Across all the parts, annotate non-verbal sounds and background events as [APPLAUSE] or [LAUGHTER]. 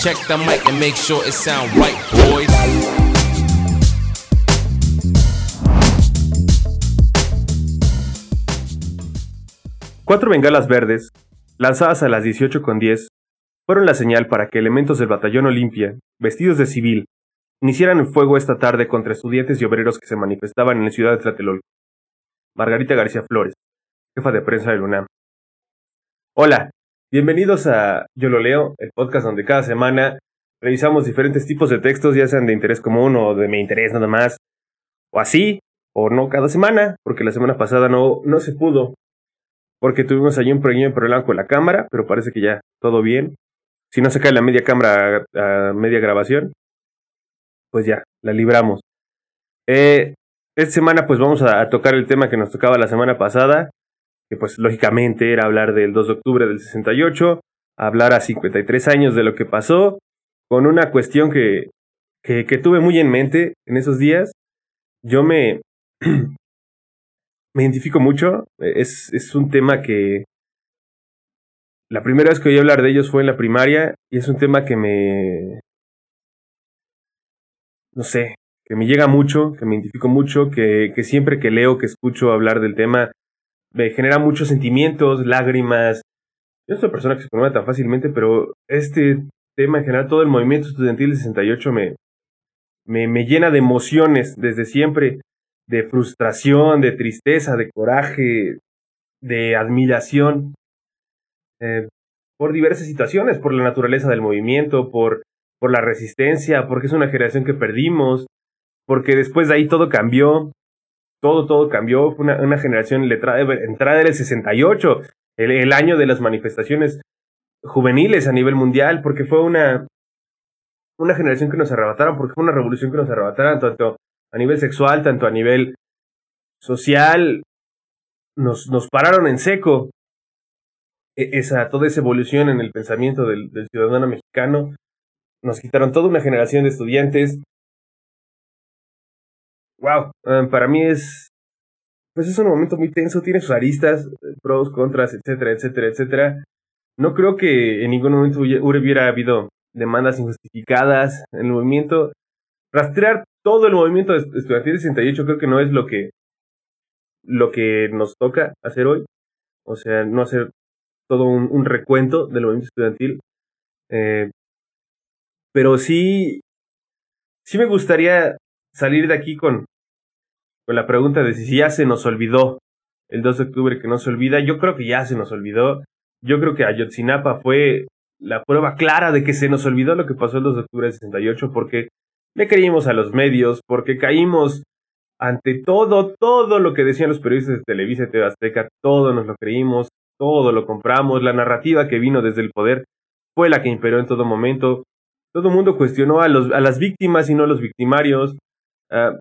Check the mic and make sure it sound right, boys. Cuatro bengalas verdes, lanzadas a las 18.10, fueron la señal para que elementos del batallón Olimpia, vestidos de civil, iniciaran el fuego esta tarde contra estudiantes y obreros que se manifestaban en la ciudad de Tlatelolco. Margarita García Flores, jefa de prensa del UNAM. Hola, bienvenidos a Yo lo leo, el podcast donde cada semana revisamos diferentes tipos de textos, ya sean de interés común o de mi interés nada más, o así, o no cada semana, porque la semana pasada no, no se pudo, porque tuvimos allí un pequeño problema con la cámara, pero parece que ya todo bien. Si no se cae la media cámara a media grabación, pues ya, la libramos. Eh, esta semana pues vamos a, tocar el tema que nos tocaba la semana pasada, que pues lógicamente era hablar del 2 de octubre del 68, hablar a 53 años de lo que pasó, con una cuestión que, que, que tuve muy en mente en esos días. Yo me, [CLEARS THROAT] me identifico mucho, es, es un tema que, la primera vez que oí hablar de ellos fue en la primaria y es un tema que me... No sé, que me llega mucho, que me identifico mucho, que, que siempre que leo, que escucho hablar del tema, me genera muchos sentimientos, lágrimas. Yo soy una persona que se conmueve tan fácilmente, pero este tema en general, todo el movimiento estudiantil del 68 me, me, me llena de emociones desde siempre, de frustración, de tristeza, de coraje, de admiración. Eh, por diversas situaciones, por la naturaleza del movimiento, por, por la resistencia, porque es una generación que perdimos, porque después de ahí todo cambió, todo, todo cambió, fue una, una generación letrada, entrada del 68, el, el año de las manifestaciones juveniles a nivel mundial, porque fue una, una generación que nos arrebataron, porque fue una revolución que nos arrebataron tanto a nivel sexual, tanto a nivel social, nos, nos pararon en seco, e, esa, toda esa evolución en el pensamiento del, ciudadano mexicano. Nos quitaron toda una generación de estudiantes. Wow, um, para mí es, pues es un momento muy tenso, tiene sus aristas, pros, contras, etcétera, etcétera, etcétera. No creo que en ningún momento hubiera habido demandas injustificadas en el movimiento. Rastrear todo el movimiento estudiantil de 68 creo que no es lo que lo que nos toca hacer hoy. O sea, no hacer todo un, recuento del movimiento estudiantil. Eh, pero sí, sí me gustaría salir de aquí con, con la pregunta de si ya se nos olvidó el 2 de octubre que no se olvida. Yo creo que ya se nos olvidó. Yo creo que Ayotzinapa fue la prueba clara de que se nos olvidó lo que pasó el 2 de octubre del 68 porque le creímos a los medios, porque caímos ante todo, todo lo que decían los periodistas de Televisa y TV Azteca, todo nos lo creímos, todo lo compramos, la narrativa que vino desde el poder fue la que imperó en todo momento. Todo el mundo cuestionó a, los, a las víctimas y no a los victimarios. Ah,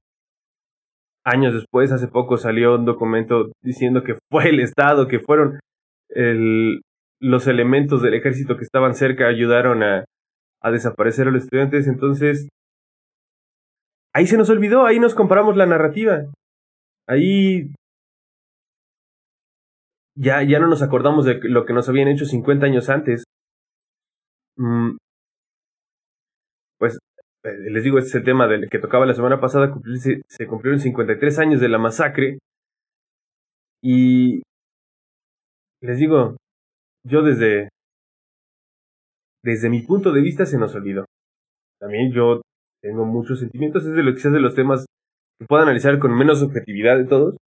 años después, hace poco salió un documento diciendo que fue el Estado, que fueron el, los elementos del ejército que estaban cerca ayudaron a, a desaparecer a los estudiantes. Entonces, ahí se nos olvidó, ahí nos comparamos la narrativa. Ahí ya, ya no nos acordamos de lo que nos habían hecho 50 años antes. Mm, pues les digo, este es el tema del que tocaba la semana pasada, se, se cumplieron 53 años de la masacre. Y les digo, yo desde, desde mi punto de vista se nos olvidó. También yo tengo muchos sentimientos, es de lo quizás de los temas que puedo analizar con menos objetividad de todos.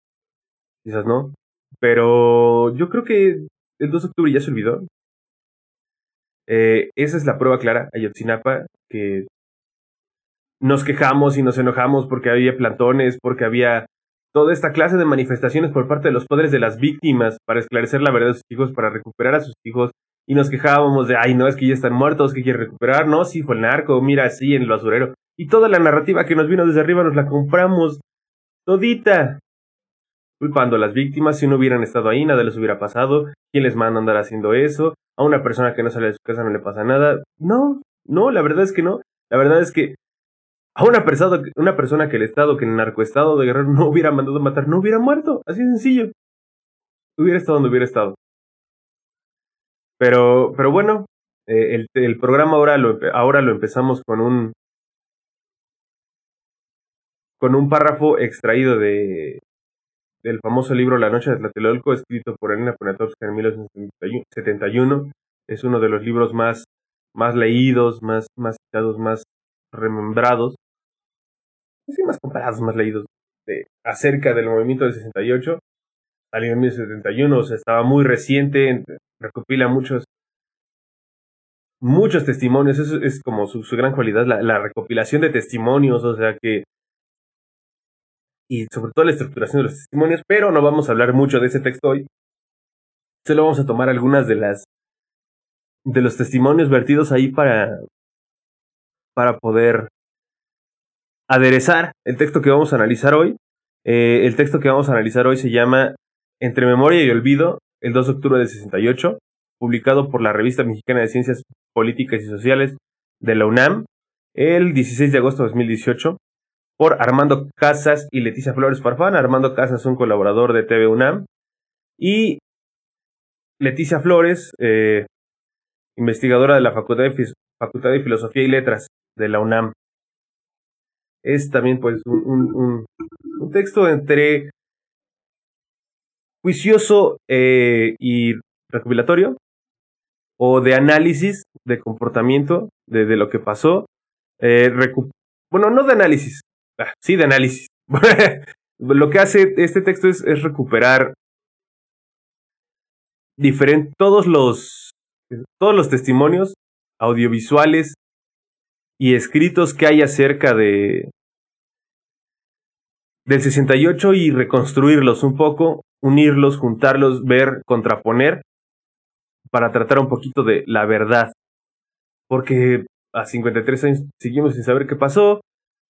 Quizás no. Pero yo creo que el 2 de octubre ya se olvidó. Eh, esa es la prueba clara, Ayotzinapa, que nos quejamos y nos enojamos porque había plantones, porque había toda esta clase de manifestaciones por parte de los padres de las víctimas para esclarecer la verdad de sus hijos, para recuperar a sus hijos, y nos quejábamos de, ay, no, es que ya están muertos, que quieren recuperar, no, sí, fue el narco, mira, sí, en el basurero. Y toda la narrativa que nos vino desde arriba nos la compramos todita culpando a las víctimas, si no hubieran estado ahí, nada les hubiera pasado, ¿quién les manda a andar haciendo eso? A una persona que no sale de su casa no le pasa nada. No, no, la verdad es que no. La verdad es que a una persona, que el Estado, que el narcoestado de Guerrero no hubiera mandado matar, no hubiera muerto. Así de sencillo. Hubiera estado donde hubiera estado. Pero, pero bueno, Eh, el, programa ahora lo, ahora lo empezamos con un con un párrafo extraído de del famoso libro La Noche de Tlatelolco, escrito por Elena Poniatowska en 1971. Es uno de los libros más, más leídos, más, más citados, más remembrados, más comparados, más leídos, de, acerca del movimiento del 68. Salió en 1971, o sea, estaba muy reciente, recopila muchos muchos testimonios, eso es como su, gran cualidad, la, recopilación de testimonios, o sea que y sobre todo la estructuración de los testimonios, pero no vamos a hablar mucho de ese texto hoy. Solo vamos a tomar algunas de las de los testimonios vertidos ahí para para poder aderezar el texto que vamos a analizar hoy. Eh, el texto que vamos a analizar hoy se llama Entre Memoria y Olvido, el 2 de octubre del 68, publicado por la Revista Mexicana de Ciencias Políticas y Sociales de la UNAM, el 16 de agosto de 2018 por Armando Casas y Leticia Flores Farfán. Armando Casas, un colaborador de TV UNAM. Y Leticia Flores, eh, investigadora de la Facultad de, Facultad de Filosofía y Letras de la UNAM. Es también pues un, texto entre juicioso eh, y recopilatorio o de análisis de comportamiento de, lo que pasó. Eh, bueno, no de análisis, Ah, sí, de análisis. [LAUGHS] Lo que hace este texto es, recuperar diferente, todos los, todos los testimonios audiovisuales y escritos que hay acerca de del 68 y reconstruirlos un poco, unirlos, juntarlos, ver, contraponer, para tratar un poquito de la verdad. Porque a 53 años seguimos sin saber qué pasó,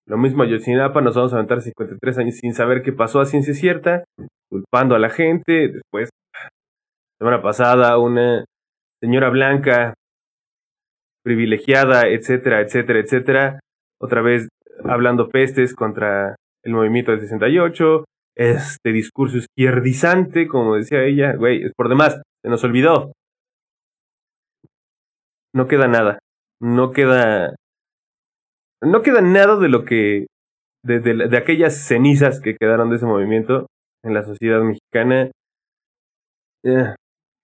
lo mismo Ayotzinapa, nos vamos a aventar 53 años sin saber qué pasó a ciencia cierta, culpando a la gente. Después, semana pasada, una señora blanca, privilegiada, etcétera, etcétera, etcétera, otra vez hablando pestes contra el movimiento del 68, este discurso izquierdizante, como decía ella, güey, es por demás, se nos olvidó. No queda nada, no queda no queda nada de lo que, de, de, aquellas cenizas que quedaron de ese movimiento en la sociedad mexicana. Eh,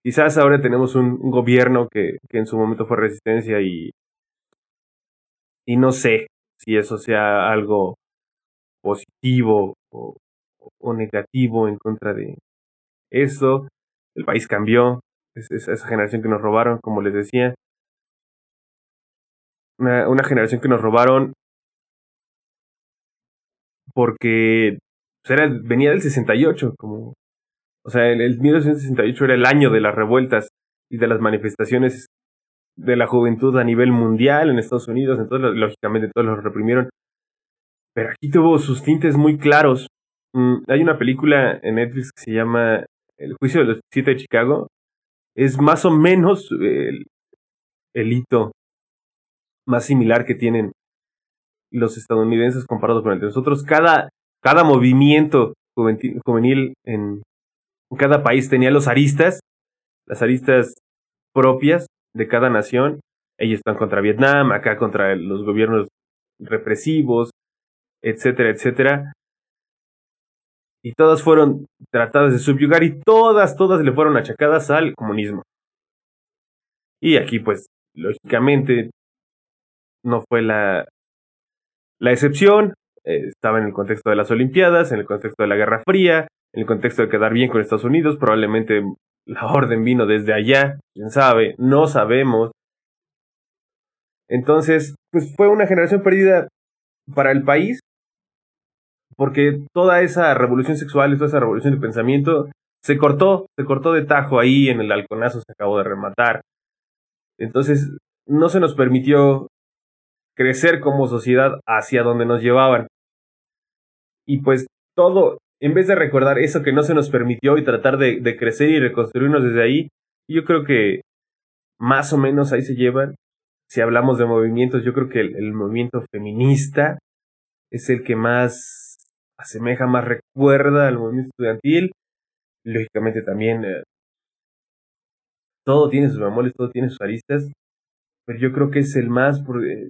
quizás ahora tenemos un, gobierno que, en su momento fue resistencia y, y no sé si eso sea algo positivo o, o negativo en contra de eso. El país cambió, es, esa generación que nos robaron, como les decía, una, generación que nos robaron porque pues, era, venía del 68, como, o sea, el, el 1968 era el año de las revueltas y de las manifestaciones de la juventud a nivel mundial en Estados Unidos, entonces lógicamente todos los reprimieron, pero aquí tuvo sus tintes muy claros. Mm, hay una película en Netflix que se llama El juicio de los siete de Chicago, es más o menos el, hito más similar que tienen los estadounidenses comparado con el de nosotros. Cada, cada movimiento juvenil, en, cada país tenía los aristas, las aristas propias de cada nación. Ellos están contra Vietnam, acá contra los gobiernos represivos, etcétera, etcétera. Y todas fueron tratadas de subyugar y todas, todas le fueron achacadas al comunismo. Y aquí, pues, lógicamente, no fue la, la excepción. Eh, estaba en el contexto de las Olimpiadas, en el contexto de la Guerra Fría, en el contexto de quedar bien con Estados Unidos. Probablemente la orden vino desde allá, quién sabe, no sabemos. Entonces, pues fue una generación perdida para el país, porque toda esa revolución sexual y toda esa revolución de pensamiento se cortó, se cortó de tajo ahí en el halconazo, se acabó de rematar. Entonces, no se nos permitió crecer como sociedad hacia donde nos llevaban. Y pues todo, en vez de recordar eso que no se nos permitió y tratar de, crecer y reconstruirnos desde ahí, yo creo que más o menos ahí se llevan. Si hablamos de movimientos, yo creo que el, movimiento feminista es el que más asemeja, más recuerda al movimiento estudiantil. Lógicamente también eh, todo tiene sus bemoles, todo tiene sus aristas. pero yo creo que es el más,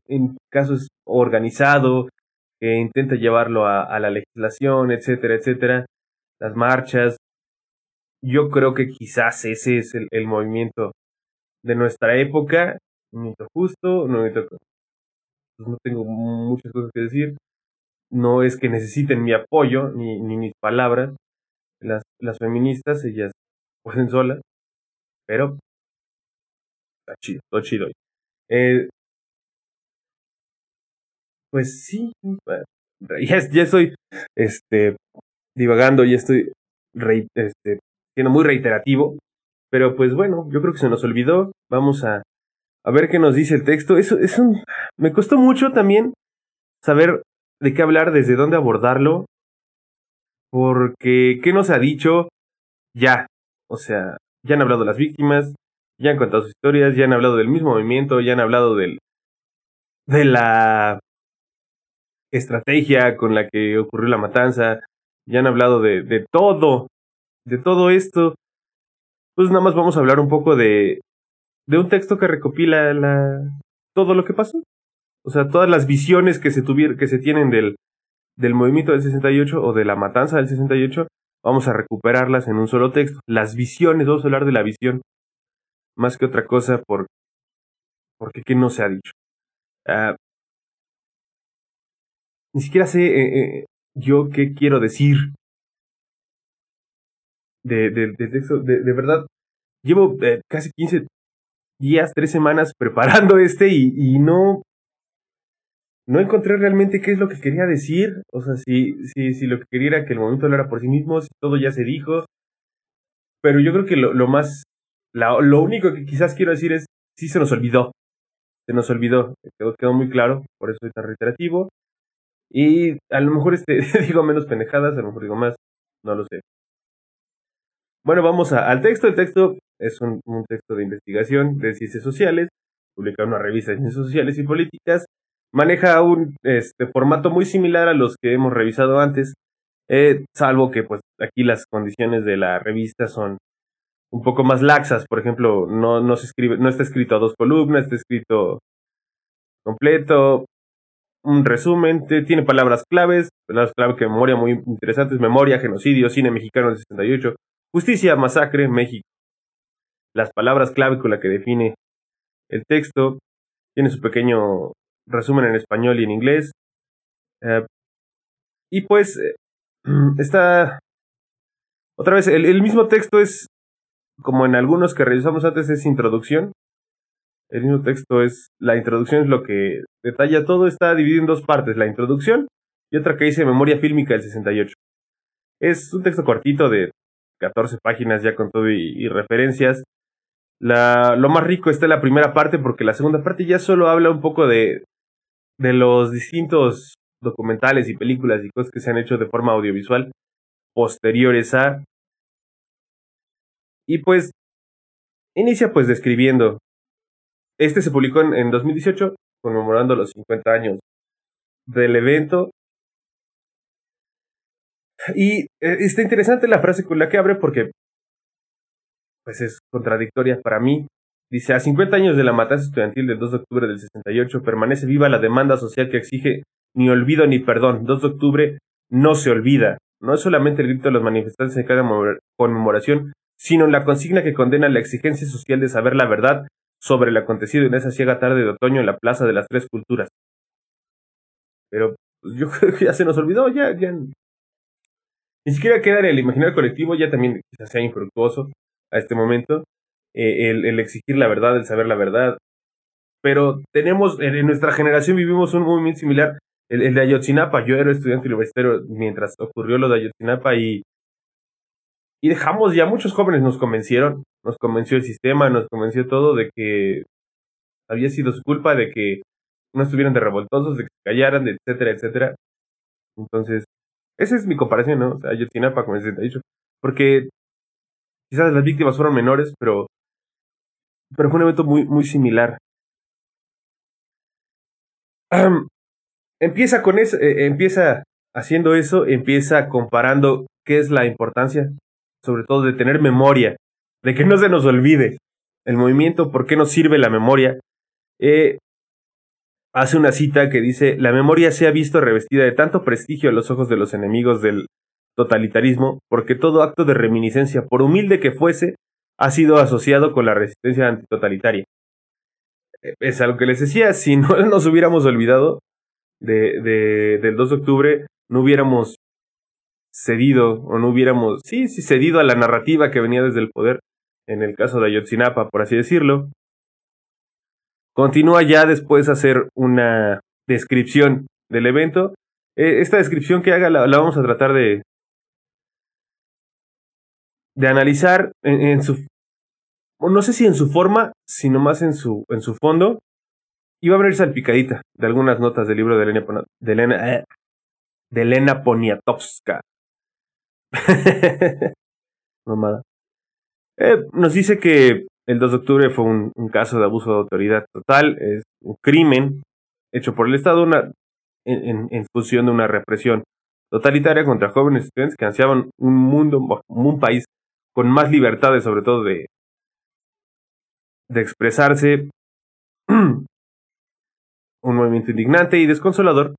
en casos organizado, que intenta llevarlo a, la legislación, etcétera, etcétera, las marchas. Yo creo que quizás ese es el, movimiento de nuestra época, movimiento justo, movimiento pues no tengo muchas cosas que decir. No es que necesiten mi apoyo ni, ni mis palabras. Las, las feministas, ellas pueden solas, pero está chido, todo chido. Eh, pues sí, [LAUGHS] ya, estoy este, divagando, ya estoy este, siendo muy reiterativo, pero pues bueno, yo creo que se nos olvidó. Vamos a, a ver qué nos dice el texto. Eso, es un, me costó mucho también saber de qué hablar, desde dónde abordarlo, porque qué nos ha dicho ya, o sea, ya han hablado las víctimas, ya han contado sus historias, ya han hablado del mismo movimiento, ya han hablado del de la estrategia con la que ocurrió la matanza, ya han hablado de, de todo, de todo esto. Pues nada más vamos a hablar un poco de, de un texto que recopila la, todo lo que pasó. O sea, todas las visiones que se tuvieron, que se tienen del, del movimiento del 68 o de la matanza del 68, vamos a recuperarlas en un solo texto. Las visiones, vamos a hablar de la visión, más que otra cosa, por, porque ¿qué no se ha dicho? Ah, ni siquiera sé eh, eh, yo qué quiero decir de, de, de texto. De, de, verdad, llevo eh, casi 15 días, tres semanas [LAUGHS] preparando este y, y, no, no encontré realmente qué es lo que quería decir. O sea, si, si, si lo que quería era que el momento hablara por sí mismo, si todo ya se dijo. Pero yo creo que lo, lo más, lo único que quizás quiero decir es, sí se nos olvidó. Se nos olvidó, quedó, quedó muy claro, por eso soy tan reiterativo. Y a lo mejor este, [LAUGHS] digo menos pendejadas, a lo mejor digo más, no lo sé. Bueno, vamos al texto. El texto es un, texto de investigación de ciencias sociales, publicado en una revista de ciencias sociales y políticas. Maneja un este, formato muy similar a los que hemos revisado antes, eh, salvo que pues aquí las condiciones de la revista son un poco más laxas. Por ejemplo, no, no se escribe, no está escrito a dos columnas, está escrito completo un resumen, tiene palabras claves, palabras clave que memoria muy interesantes, memoria, genocidio, cine mexicano del 68, justicia, masacre, México. Las palabras clave con las que define el texto, tiene su pequeño resumen en español y en inglés. Eh, y pues eh, [CLEARS THROAT] está, otra vez, el mismo texto es, como en algunos que revisamos antes, es introducción, el mismo texto es, la introducción es lo que detalla todo, está dividido en dos partes, la introducción y otra que dice memoria fílmica del 68. Es un texto cortito de 14 páginas ya con todo y, referencias. La, lo más rico está en la primera parte porque la segunda parte ya solo habla un poco de, de los distintos documentales y películas y cosas que se han hecho de forma audiovisual posteriores a... Y pues inicia pues describiendo este se publicó en, 2018, conmemorando los 50 años del evento. Y eh, está interesante la frase con la que abre porque pues es contradictoria para mí. Dice, a 50 años de la matanza estudiantil del 2 de octubre del 68 permanece viva la demanda social que exige ni olvido ni perdón. 2 de octubre no se olvida. No es solamente el grito de los manifestantes en cada conmemoración, sino la consigna que condena la exigencia social de saber la verdad sobre el acontecido en esa ciega tarde de otoño en la Plaza de las Tres Culturas. Pero pues, yo [LAUGHS] creo que ya se nos olvidó, ya, ya. Ni siquiera queda en el imaginario colectivo, ya también quizás sea infructuoso a este momento, eh, el, exigir la verdad, el saber la verdad. Pero tenemos, en, nuestra generación vivimos un movimiento similar, el, el de Ayotzinapa. Yo era estudiante universitario mientras ocurrió lo de Ayotzinapa y y dejamos ya, muchos jóvenes nos convencieron, nos convenció el sistema, nos convenció todo de que había sido su culpa, de que no estuvieran de revoltosos, de que callaran, etcétera, etcétera. Entonces, esa es mi comparación, ¿no? O sea, Ayotzinapa, les he dicho, porque quizás las víctimas fueron menores, pero, pero fue un evento muy, muy similar. empieza con eso, eh, empieza haciendo eso, empieza comparando qué es la importancia sobre todo de tener memoria, de que no se nos olvide el movimiento, por qué nos sirve la memoria. eh, hace una cita que dice, la memoria se ha visto revestida de tanto prestigio a los ojos de los enemigos del totalitarismo, porque todo acto de reminiscencia, por humilde que fuese, ha sido asociado con la resistencia antitotalitaria. Eh, es algo que les decía, si no [LAUGHS] nos hubiéramos olvidado de, de, del 2 de octubre, no hubiéramos cedido o no hubiéramos, sí, sí, cedido a la narrativa que venía desde el poder, en el caso de Ayotzinapa, por así decirlo. Continúa ya después a hacer una descripción del evento. Eh, esta descripción que haga la, vamos a tratar de, de analizar en, su, no sé si en su forma, sino más en su, en su fondo. Y va a venir salpicadita de algunas notas del libro de Elena, de Elena, eh, de Elena Poniatowska. [LAUGHS] Mamada. Eh, nos dice que el 2 de octubre fue un, caso de abuso de autoridad total, es un crimen hecho por el Estado una, en, función de una represión totalitaria contra jóvenes estudiantes que ansiaban un mundo, un país con más libertades, sobre todo de, de expresarse, [CLEARS THROAT] un movimiento indignante y desconsolador,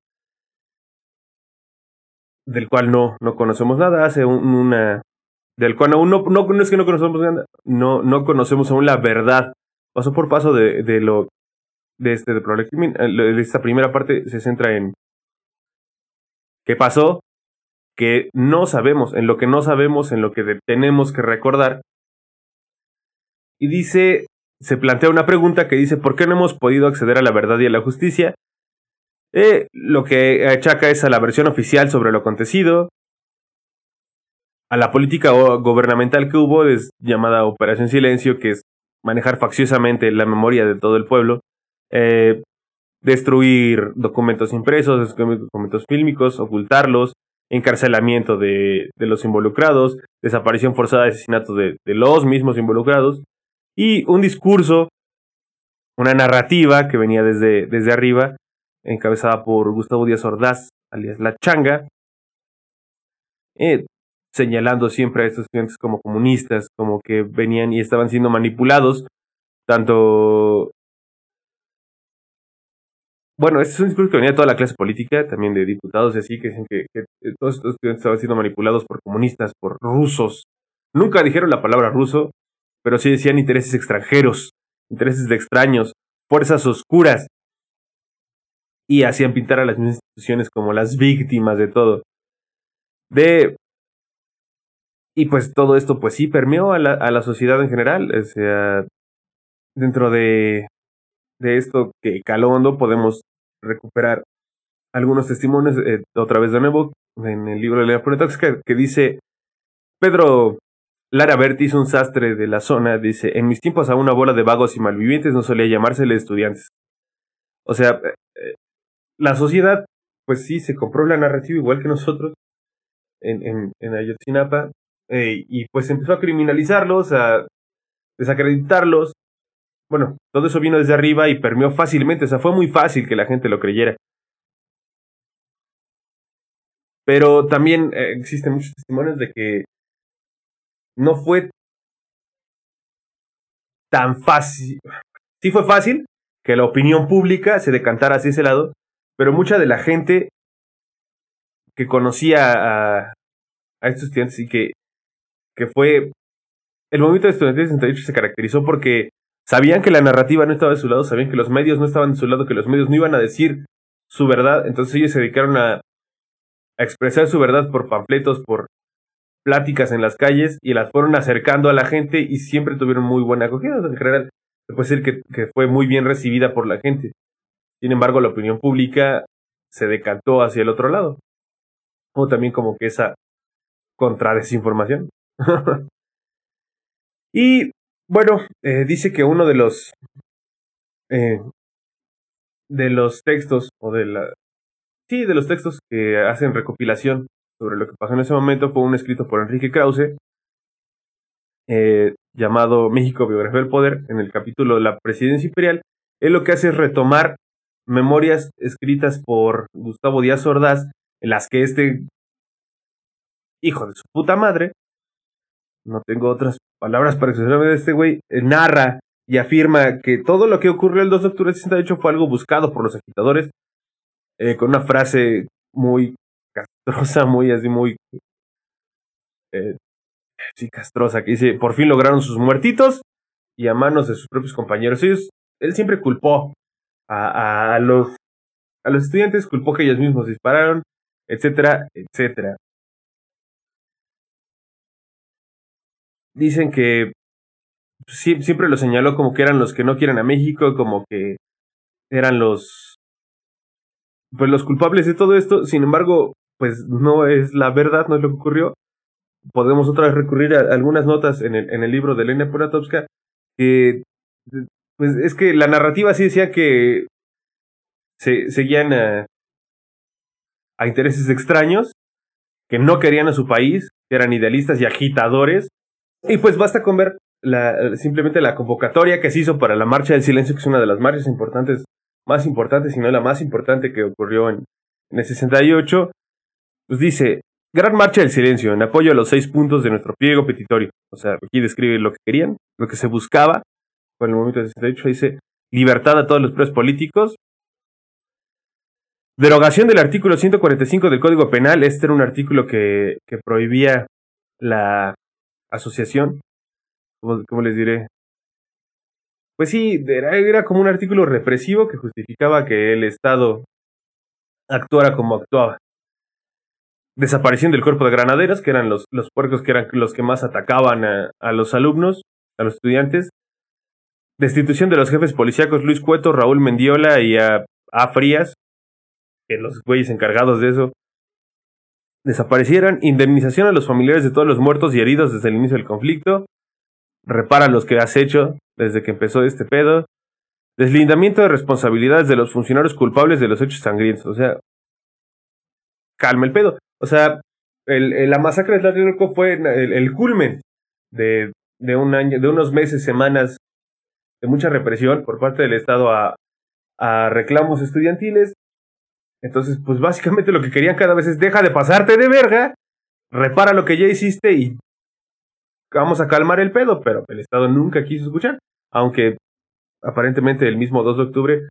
del cual no, no conocemos nada, hace una, del cual aún no, no, es que no conocemos no, no conocemos aún la verdad, paso por paso de, de lo, de este, de esta primera parte se centra en qué pasó, que no sabemos, en lo que no sabemos, en lo que tenemos que recordar. Y dice, se plantea una pregunta que dice, ¿por qué no hemos podido acceder a la verdad y a la justicia? Eh, lo que achaca es a la versión oficial sobre lo acontecido, a la política gubernamental que hubo, es llamada Operación Silencio, que es manejar facciosamente la memoria de todo el pueblo, eh, destruir documentos impresos, documentos fílmicos, ocultarlos, encarcelamiento de, de los involucrados, desaparición forzada de asesinatos de, de, los mismos involucrados, y un discurso, una narrativa que venía desde, desde arriba, encabezada por Gustavo Díaz Ordaz, alias La Changa, eh, señalando siempre a estos estudiantes como comunistas, como que venían y estaban siendo manipulados, tanto bueno, este es un discurso que venía de toda la clase política, también de diputados y así, que dicen que, todos estos estudiantes estaban siendo manipulados por comunistas, por rusos. Nunca dijeron la palabra ruso, pero sí decían intereses extranjeros, intereses de extraños, fuerzas oscuras. Y hacían pintar a las instituciones como las víctimas de todo. De. Y pues todo esto, pues sí, permeó a la, a la sociedad en general. O sea, dentro de, de esto que caló hondo, podemos recuperar algunos testimonios, eh, otra vez de nuevo, en el libro de la Ponetox, que, dice, Pedro Lara Bertis, un sastre de la zona, dice, en mis tiempos a una bola de vagos y malvivientes no solía llamársele estudiantes. O sea, eh, eh, la sociedad, pues sí, se compró la narrativa igual que nosotros en, en Ayotzinapa, y pues empezó a criminalizarlos, a desacreditarlos, bueno, todo eso vino desde arriba y permeó fácilmente, o sea, fue muy fácil que la gente lo creyera. Pero también eh, existen muchos testimonios de que no fue tan fácil. Sí fue fácil que la opinión pública se decantara hacia ese lado, pero mucha de la gente que conocía a, a estos estudiantes y que, que fue... El movimiento de estudiantes de 68 se caracterizó porque Sabían que la narrativa no estaba de su lado, sabían que los medios no estaban de su lado, que los medios no iban a decir su verdad, entonces ellos se dedicaron a, expresar su verdad por panfletos, por pláticas en las calles y las fueron acercando a la gente y siempre tuvieron muy buena acogida. En general, se puede decir que, que fue muy bien recibida por la gente. Sin embargo, la opinión pública se decantó hacia el otro lado. O también como que esa contradesinformación. [LAUGHS] y bueno, eh, dice que uno de los eh, de los textos o de la sí de los textos que hacen recopilación sobre lo que pasó en ese momento fue un escrito por Enrique Krause eh, llamado México Biografía del Poder en el capítulo de la Presidencia Imperial. Él lo que hace es retomar memorias escritas por Gustavo Díaz Ordaz en las que este hijo de su puta madre no tengo otras palabras para expresarme de este güey, eh, narra y afirma que todo lo que ocurrió el 2 de octubre del 68 fue algo buscado por los agitadores, eh, con una frase muy castrosa, muy así, muy... Eh, sí, castrosa, que dice, por fin lograron sus muertitos y a manos de sus propios compañeros. Ellos, él siempre culpó a, a los, a los estudiantes, culpó que ellos mismos dispararon, etcétera, etcétera. Dicen que siempre lo señaló como que eran los que no quieren a México, como que eran los pues los culpables de todo esto, sin embargo, pues no es la verdad, no es lo que ocurrió. Podemos otra vez recurrir a algunas notas en el, en el libro de Elena Puratovska, que pues es que la narrativa sí decía que se seguían a, a intereses extraños, que no querían a su país, que eran idealistas y agitadores. Y pues basta con ver la, simplemente la convocatoria que se hizo para la Marcha del Silencio, que es una de las marchas importantes, más importantes, si no la más importante que ocurrió en, en el 68, pues dice, Gran Marcha del Silencio, en apoyo a los seis puntos de nuestro pliego petitorio. O sea, aquí describe lo que querían, lo que se buscaba con el movimiento del 68, dice, libertad a todos los presos políticos, Derogación del artículo 145 del Código Penal. Este era un artículo que, que prohibía la asociación ¿cómo, les diré? Pues sí, era, como un artículo represivo que justificaba que el Estado actuara como actuaba. Desaparición del cuerpo de granaderos, que eran los, los puercos que eran los que más atacaban a, a los alumnos, a los estudiantes. Destitución de los jefes policíacos Luis Cueto, Raúl Mendiola y a, a Frías, que los güeyes encargados de eso desaparecieran. Indemnización a los familiares de todos los muertos y heridos desde el inicio del conflicto repara los que has hecho desde que empezó este pedo. Deslindamiento de responsabilidades de los funcionarios culpables de los hechos sangrientos. O sea, calma el pedo. O sea, el, la masacre de Tlatelolco fue el, culmen de, de, un año, de unos meses, semanas de mucha represión por parte del Estado a, a reclamos estudiantiles. Entonces, pues básicamente lo que querían cada vez es deja de pasarte de verga, repara lo que ya hiciste y vamos a calmar el pedo, pero el Estado nunca quiso escuchar, aunque aparentemente el mismo 2 de octubre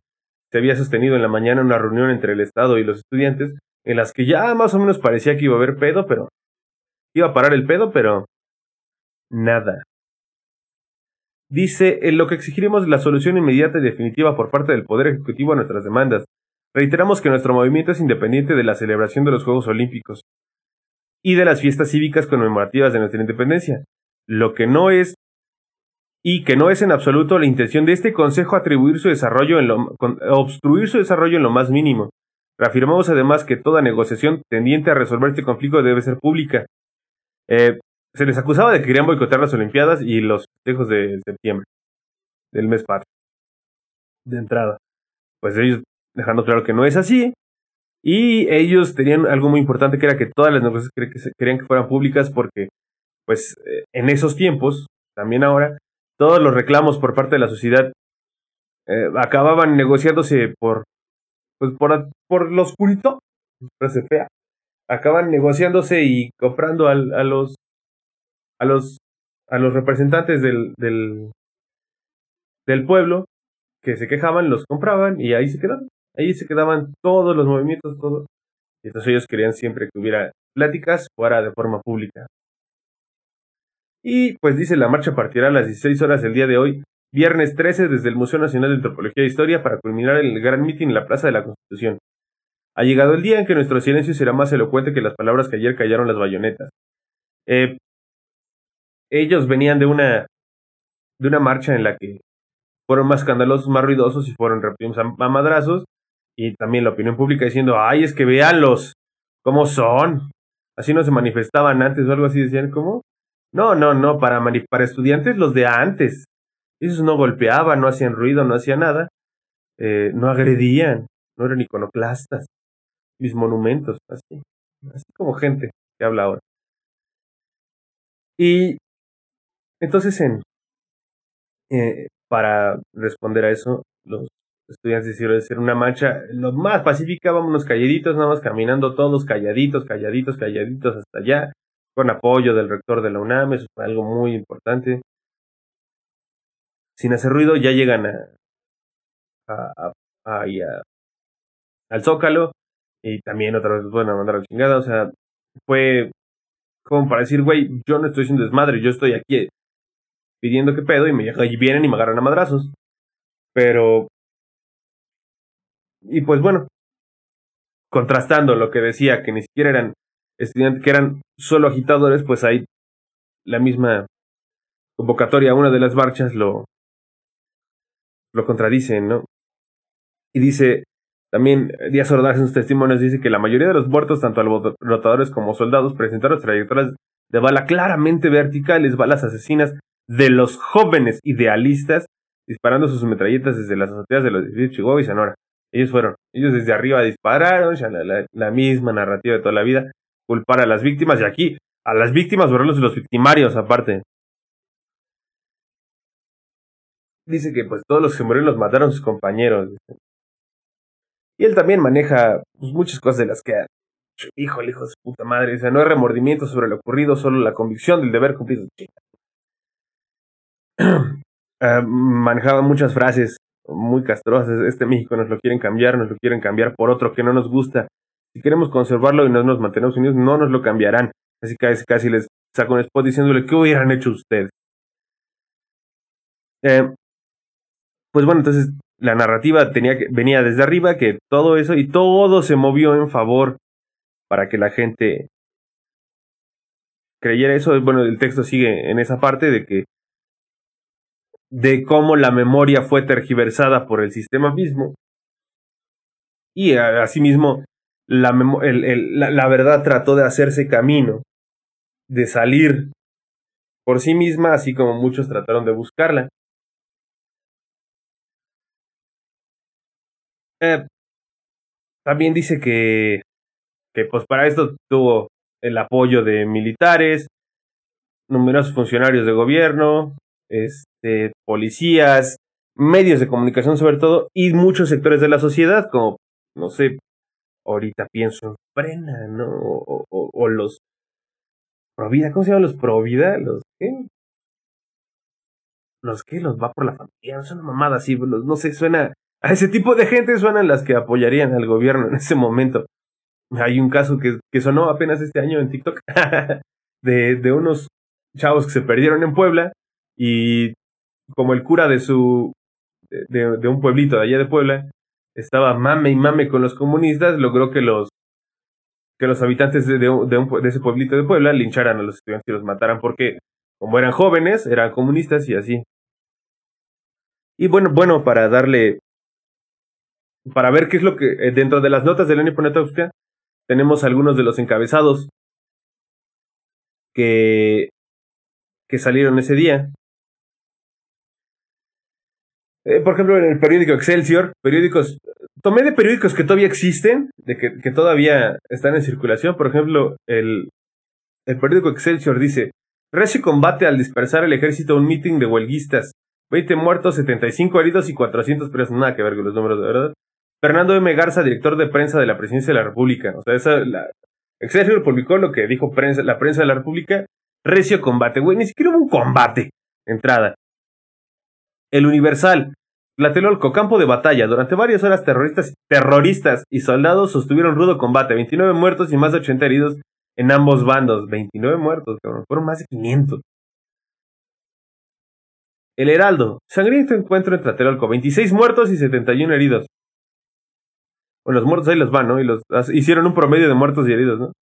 se había sostenido en la mañana una reunión entre el Estado y los estudiantes, en las que ya más o menos parecía que iba a haber pedo, pero iba a parar el pedo, pero nada. Dice, en lo que exigiremos la solución inmediata y definitiva por parte del Poder Ejecutivo a nuestras demandas. Reiteramos que nuestro movimiento es independiente de la celebración de los Juegos Olímpicos y de las fiestas cívicas conmemorativas de nuestra independencia lo que no es y que no es en absoluto la intención de este Consejo atribuir su desarrollo en lo, obstruir su desarrollo en lo más mínimo. Reafirmamos además que toda negociación tendiente a resolver este conflicto debe ser pública. Eh, se les acusaba de que querían boicotear las Olimpiadas y los festejos de septiembre, del mes patrio, de entrada. Pues ellos dejando claro que no es así. Y ellos tenían algo muy importante que era que todas las negociaciones querían que fueran públicas porque pues eh, en esos tiempos, también ahora, todos los reclamos por parte de la sociedad eh, acababan negociándose por, pues por, por lo oscurito, frase fea, acaban negociándose y comprando al, a los a los a los representantes del, del del pueblo que se quejaban, los compraban y ahí se quedaban. Ahí se quedaban todos los movimientos, todo. Y entonces ellos querían siempre que hubiera pláticas fuera de forma pública. Y pues dice la marcha partirá a las 16 horas del día de hoy, viernes 13, desde el Museo Nacional de Antropología e Historia para culminar el gran mitin en la Plaza de la Constitución. Ha llegado el día en que nuestro silencio será más elocuente que las palabras que ayer callaron las bayonetas. Eh, ellos venían de una de una marcha en la que fueron más escandalosos, más ruidosos y fueron reprimidos a, madrazos y también la opinión pública diciendo, ay, es que véanlos, cómo son. Así no se manifestaban antes o algo así, decían, ¿cómo? No, no, no, para, para estudiantes los de antes. Esos no golpeaban, no hacían ruido, no hacían nada. Eh, no agredían, no eran iconoclastas. Mis monumentos, así. Así como gente que habla ahora. Y entonces, en, eh, para responder a eso, los estudiantes decidieron hacer una marcha lo más pacífica, vámonos calladitos, nada más caminando todos calladitos, calladitos, calladitos hasta allá con apoyo del rector de la UNAM, eso fue algo muy importante. sin hacer ruido, ya llegan a, a, a, al Zócalo y también otra vez bueno, a mandar a la chingada. O sea, fue como para decir, güey, yo no estoy haciendo desmadre, yo estoy aquí pidiendo que pedo y me y vienen y me agarran a madrazos. Pero. Y pues bueno, contrastando lo que decía, que ni siquiera eran estudiantes, que eran solo agitadores, pues hay la misma convocatoria una de las marchas lo, lo contradicen, ¿no? Y dice, también Díaz Ordaz en sus testimonios dice que la mayoría de los muertos, tanto rotadores como soldados, presentaron trayectorias de bala claramente verticales, balas asesinas de los jóvenes idealistas, disparando sus metralletas desde las azoteas de los edificios Chihuahua y Sonora. Ellos fueron, ellos desde arriba dispararon, ya la, la, misma narrativa de toda la vida, culpar a las víctimas y aquí a las víctimas borrarlos los victimarios aparte. Dice que pues todos los que murieron los mataron sus compañeros. Y él también maneja pues, muchas cosas de las que, híjole, hijo de su puta madre, sea, no hay remordimiento sobre lo ocurrido, solo la convicción del deber cumplido. uh, [CLEARS THROAT] manejaba muchas frases muy castrosas. Este México nos lo quieren cambiar, nos lo quieren cambiar por otro que no nos gusta. Si queremos conservarlo y no nos mantenemos unidos, no nos lo cambiarán. Así que casi, casi les saco un spot diciéndole, ¿qué hubieran hecho ustedes? Eh, pues bueno, entonces la narrativa venía desde arriba, que todo eso y todo se movió en favor para que la gente creyera eso. Bueno, el texto sigue en esa parte de que de cómo la memoria fue tergiversada por el sistema mismo y asimismo la, la, la verdad trató de hacerse camino, de salir por sí misma, así como muchos trataron de buscarla. Eh, también dice que, que pues para esto tuvo el apoyo de militares, numerosos funcionarios de gobierno, este, policías, medios de comunicación sobre todo, y muchos sectores de la sociedad, como, no sé, ahorita pienso en Frena, ¿no? O, o, los Provida, ¿cómo se llaman los Provida? ¿Los qué? ¿Los qué? Los va por la familia, es una mamada así, no sé, suena a ese tipo de gente suenan las que apoyarían al gobierno en ese momento. Hay un caso que, que sonó apenas este año en TikTok [LAUGHS] de, de unos chavos que se perdieron en Puebla y como el cura de su de, un pueblito de allá de Puebla estaba mame y mame con los comunistas, logró que los que los habitantes de, de, un, de ese pueblito de Puebla lincharan a los estudiantes y los mataran porque como eran jóvenes, eran comunistas y así. Y bueno, bueno, para darle para ver qué es lo que eh, dentro de las notas de Lenny Poniatowska tenemos algunos de los encabezados que, que salieron ese día. Eh, por ejemplo, en el periódico Excelsior, periódicos, tomé de periódicos que todavía existen, de que, que todavía están en circulación. Por ejemplo, el, el periódico Excelsior dice, Recio combate al dispersar el ejército un mitin de huelguistas. 20 muertos, 75 heridos y 400 presos. Nada que ver con los números, de verdad. Fernando M. Garza, director de prensa de la Presidencia de la República. O sea, esa, la, Excelsior publicó lo que dijo prensa, la prensa de la República. Recio combate, güey, ni siquiera hubo un combate. Entrada. El Universal. Tlatelolco, campo de batalla. Durante varias horas terroristas, terroristas y soldados sostuvieron rudo combate. 29 muertos y más de 80 heridos en ambos bandos. 29 muertos, cabrón. Fueron más de 500. El Heraldo. Sangriento encuentro en Tlatelolco. 26 muertos y 71 heridos. Bueno, los muertos ahí los van, ¿no? Y los hicieron un promedio de muertos y heridos, ¿no?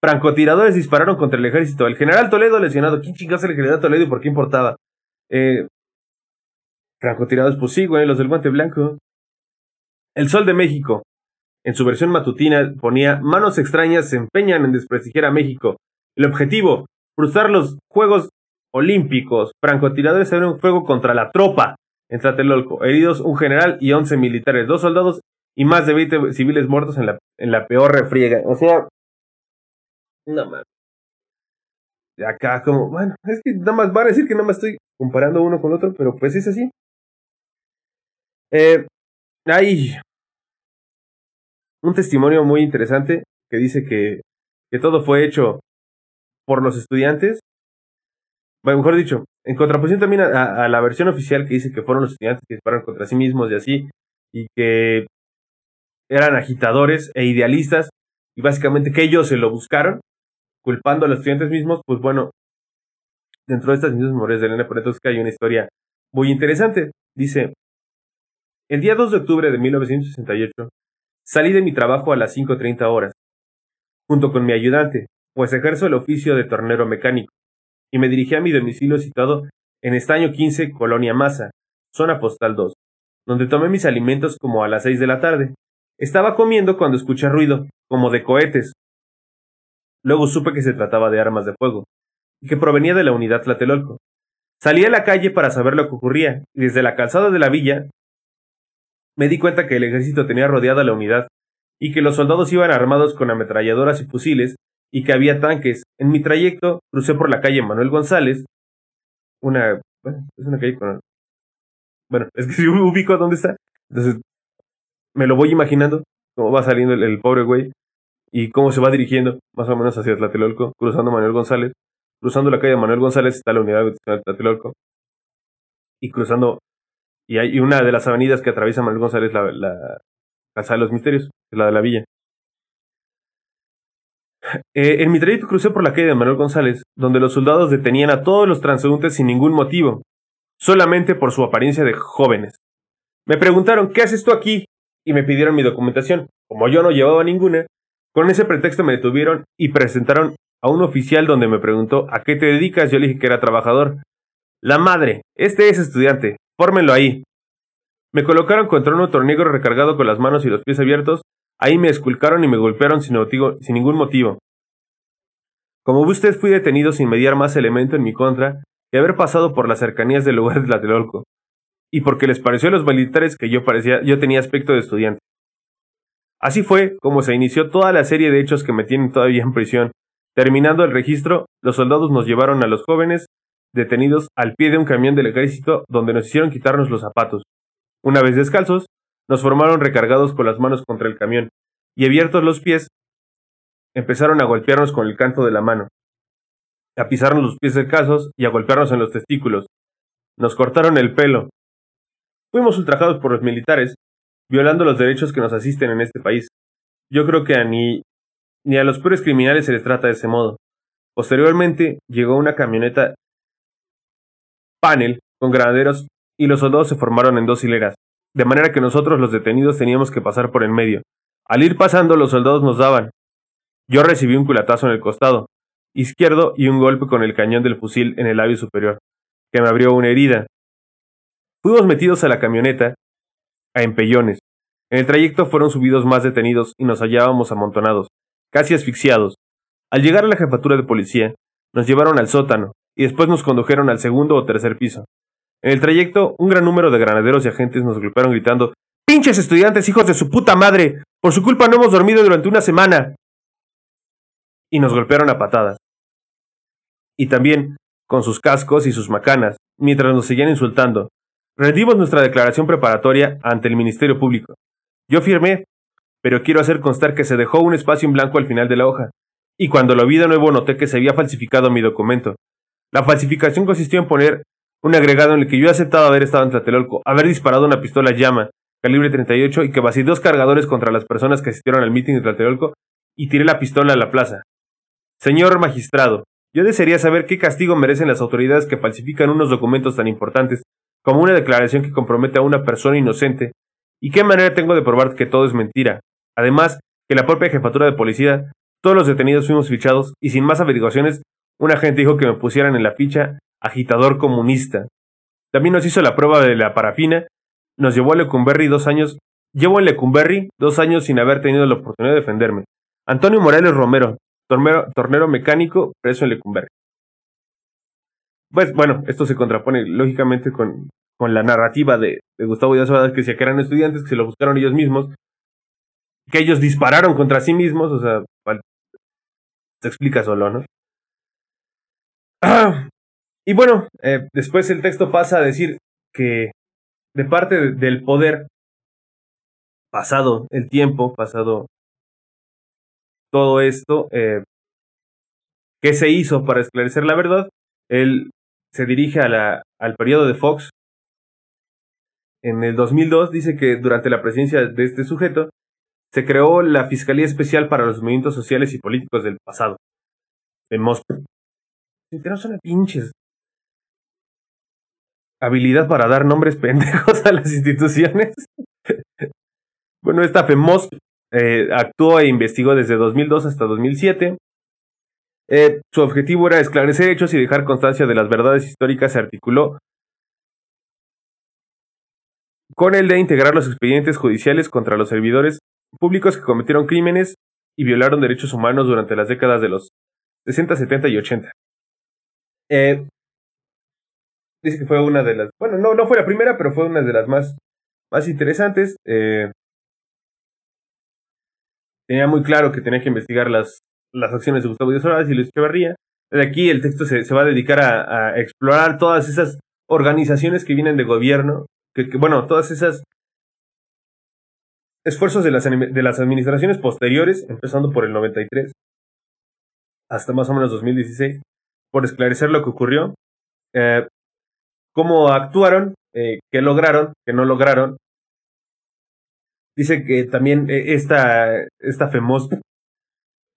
Francotiradores dispararon contra el ejército. El general Toledo lesionado. ¿Quién chingados el general Toledo y por qué importaba? Eh, francotiradores, pues sí, güey, los del guante blanco. El Sol de México. En su versión matutina ponía manos extrañas se empeñan en desprestigiar a México. El objetivo, frustrar los Juegos Olímpicos. Francotiradores abrieron fuego contra la tropa en Tlatelolco. Heridos un general y once militares. Dos soldados y más de 20 civiles muertos en la, en la peor refriega. O sea, no más. Y acá como, bueno, es que nada más van a decir que no me estoy comparando uno con otro, pero pues es así. Eh, hay un testimonio muy interesante que dice que, que todo fue hecho por los estudiantes. mejor dicho, en contraposición también a, la versión oficial que dice que fueron los estudiantes que dispararon contra sí mismos y así, y que eran agitadores e idealistas, y básicamente que ellos se lo buscaron, culpando a los estudiantes mismos, pues bueno, dentro de estas mismas memorias de Elena que hay una historia muy interesante. Dice, el día 2 de octubre de 1968, salí de mi trabajo a las 5.30 horas, junto con mi ayudante, pues ejerzo el oficio de tornero mecánico y me dirigí a mi domicilio situado en Estaño 15, Colonia Masa, zona postal 2, donde tomé mis alimentos como a las 6 de la tarde. Estaba comiendo cuando escuché ruido, como de cohetes. Luego supe que se trataba de armas de fuego, y que provenía de la unidad Tlatelolco. Salí a la calle para saber lo que ocurría, y desde la calzada de la villa me di cuenta que el ejército tenía rodeada la unidad, y que los soldados iban armados con ametralladoras y fusiles, y que había tanques. En mi trayecto crucé por la calle Manuel González, una, bueno, es una calle con, bueno, es que [LAUGHS] si ubico dónde está, entonces me lo voy imaginando, cómo va saliendo el, pobre güey, y cómo se va dirigiendo, más o menos hacia Tlatelolco, cruzando Manuel González, cruzando la calle Manuel González está la unidad de Tlatelolco, y cruzando, y hay una de las avenidas que atraviesa Manuel González, la, la Casa de los Misterios, la de la villa. Eh, en mi trayecto crucé por la calle de Manuel González, donde los soldados detenían a todos los transeúntes sin ningún motivo, solamente por su apariencia de jóvenes. Me preguntaron, ¿qué haces tú aquí? Y me pidieron mi documentación. Como yo no llevaba ninguna, con ese pretexto me detuvieron y presentaron a un oficial donde me preguntó, ¿a qué te dedicas? Yo le dije que era trabajador. La madre, este es estudiante, fórmenlo ahí. Me colocaron contra un otro negro recargado con las manos y los pies abiertos Ahí me esculcaron y me golpearon sin, sin ningún motivo. Como usted fui detenido sin mediar más elemento en mi contra y haber pasado por las cercanías del lugar de Tlatelolco, y porque les pareció a los militares que yo parecía, yo tenía aspecto de estudiante. Así fue como se inició toda la serie de hechos que me tienen todavía en prisión. Terminando el registro, los soldados nos llevaron a los jóvenes detenidos al pie de un camión del ejército donde nos hicieron quitarnos los zapatos. Una vez descalzos, nos formaron recargados con las manos contra el camión, y abiertos los pies, empezaron a golpearnos con el canto de la mano, a pisarnos los pies escasos y a golpearnos en los testículos. Nos cortaron el pelo. Fuimos ultrajados por los militares, violando los derechos que nos asisten en este país. Yo creo que a ni, ni a los peores criminales se les trata de ese modo. Posteriormente llegó una camioneta panel con granaderos y los soldados se formaron en dos hileras de manera que nosotros los detenidos teníamos que pasar por en medio. Al ir pasando los soldados nos daban. Yo recibí un culatazo en el costado izquierdo y un golpe con el cañón del fusil en el labio superior, que me abrió una herida. Fuimos metidos a la camioneta, a empellones. En el trayecto fueron subidos más detenidos y nos hallábamos amontonados, casi asfixiados. Al llegar a la jefatura de policía, nos llevaron al sótano y después nos condujeron al segundo o tercer piso. En el trayecto, un gran número de granaderos y agentes nos golpearon gritando ¡Pinches estudiantes, hijos de su puta madre! Por su culpa no hemos dormido durante una semana. Y nos golpearon a patadas. Y también con sus cascos y sus macanas, mientras nos seguían insultando. Rendimos nuestra declaración preparatoria ante el Ministerio Público. Yo firmé, pero quiero hacer constar que se dejó un espacio en blanco al final de la hoja, y cuando lo vi de nuevo noté que se había falsificado mi documento. La falsificación consistió en poner un agregado en el que yo he aceptado haber estado en Tlatelolco, haber disparado una pistola llama, calibre 38, y que vacié dos cargadores contra las personas que asistieron al mitin de Tlatelolco y tiré la pistola a la plaza. Señor magistrado, yo desearía saber qué castigo merecen las autoridades que falsifican unos documentos tan importantes como una declaración que compromete a una persona inocente, y qué manera tengo de probar que todo es mentira. Además, que la propia jefatura de policía, todos los detenidos fuimos fichados, y sin más averiguaciones, un agente dijo que me pusieran en la ficha agitador comunista. También nos hizo la prueba de la parafina, nos llevó a Lecumberri dos años, llevo en Lecumberri dos años sin haber tenido la oportunidad de defenderme. Antonio Morales Romero, tornero, mecánico, preso en Lecumberri. Pues bueno, esto se contrapone lógicamente con, con la narrativa de, Gustavo Díaz que decía que eran estudiantes, que se lo buscaron ellos mismos, que ellos dispararon contra sí mismos, o sea, se explica solo, ¿no? Y bueno, eh, después el texto pasa a decir que de parte del poder, pasado el tiempo, pasado todo esto, eh, ¿qué se hizo para esclarecer la verdad? El se dirige a la, al periodo de Fox. En el 2002 dice que durante la presidencia de este sujeto se creó la Fiscalía Especial para los Movimientos Sociales y Políticos del Pasado, en Moscú. No son pinches. Habilidad para dar nombres [LAUGHS] pendejos a las instituciones. [LAUGHS] bueno, esta FEMOS eh, actuó e investigó desde 2002 hasta 2007 eh, su objetivo era esclarecer hechos y dejar constancia de las verdades históricas. Se articuló con el de integrar los expedientes judiciales contra los servidores públicos que cometieron crímenes y violaron derechos humanos durante las décadas de los 60, 70 y 80. Eh, dice que fue una de las, bueno, no, no fue la primera, pero fue una de las más, más interesantes. Eh, tenía muy claro que tenía que investigar las, las acciones de Gustavo Díaz Ordaz y Luis Echeverría. De aquí el texto se, va a dedicar a, explorar todas esas organizaciones que vienen de gobierno, que, bueno, todas esas esfuerzos de las, de las administraciones posteriores, empezando por el 93 hasta más o menos 2016, por esclarecer lo que ocurrió, eh, cómo actuaron, eh, qué lograron, qué no lograron. Dice que también eh, esta, esta FEMOS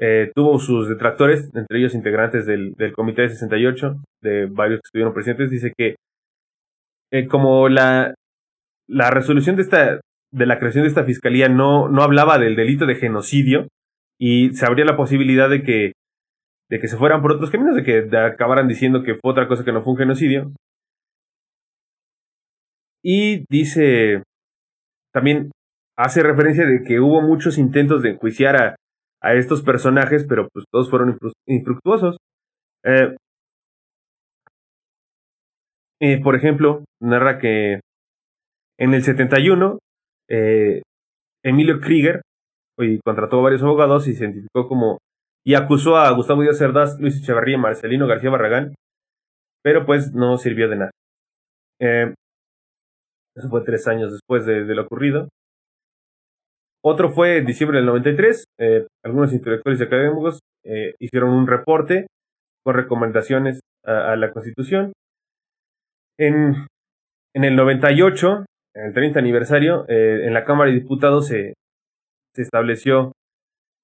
eh, tuvo sus detractores, entre ellos integrantes del, del Comité de 68, de varios que estuvieron presentes. Dice que eh, como la, la resolución de esta de la creación de esta fiscalía no, no hablaba del delito de genocidio y se abría la posibilidad de que de que se fueran por otros caminos, de que acabaran diciendo que fue otra cosa que no fue un genocidio. Y dice, también hace referencia de que hubo muchos intentos de enjuiciar a, a estos personajes, pero pues todos fueron infructuosos. Eh, por ejemplo, narra que en el 71, eh, Emilio Krieger contrató a varios abogados y se identificó como y acusó a Gustavo Díaz Cerdás, Luis Echeverría y Marcelino García Barragán, pero pues no sirvió de nada. Eh, eso fue tres años después de lo ocurrido. Otro fue en diciembre del 93. Eh, algunos intelectuales y académicos eh, hicieron un reporte con recomendaciones a, la Constitución. En, en, el 98, en el 30 aniversario, en la Cámara de Diputados se, se estableció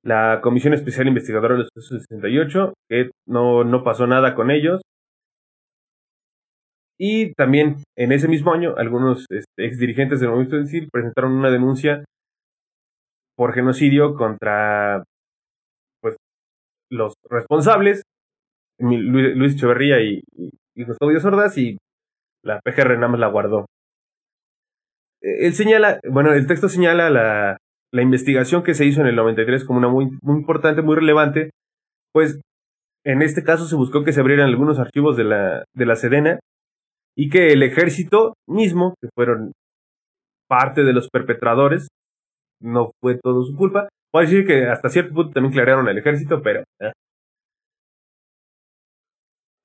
la Comisión Especial Investigadora de los 68, que no, no pasó nada con ellos. Y también en ese mismo año, algunos este, ex dirigentes del movimiento de presentaron una denuncia por genocidio contra pues los responsables, Luis, Echeverría y, y, Gustavo Ordaz, y la PGR nada más la guardó. E, él señala, bueno, el texto señala la, la investigación que se hizo en el 93 como una muy, muy importante, muy relevante, pues en este caso se buscó que se abrieran algunos archivos de la, de la Sedena y que el ejército mismo, que fueron parte de los perpetradores, no fue todo su culpa. Puedo decir que hasta cierto punto también clarearon el ejército, pero... ¿eh?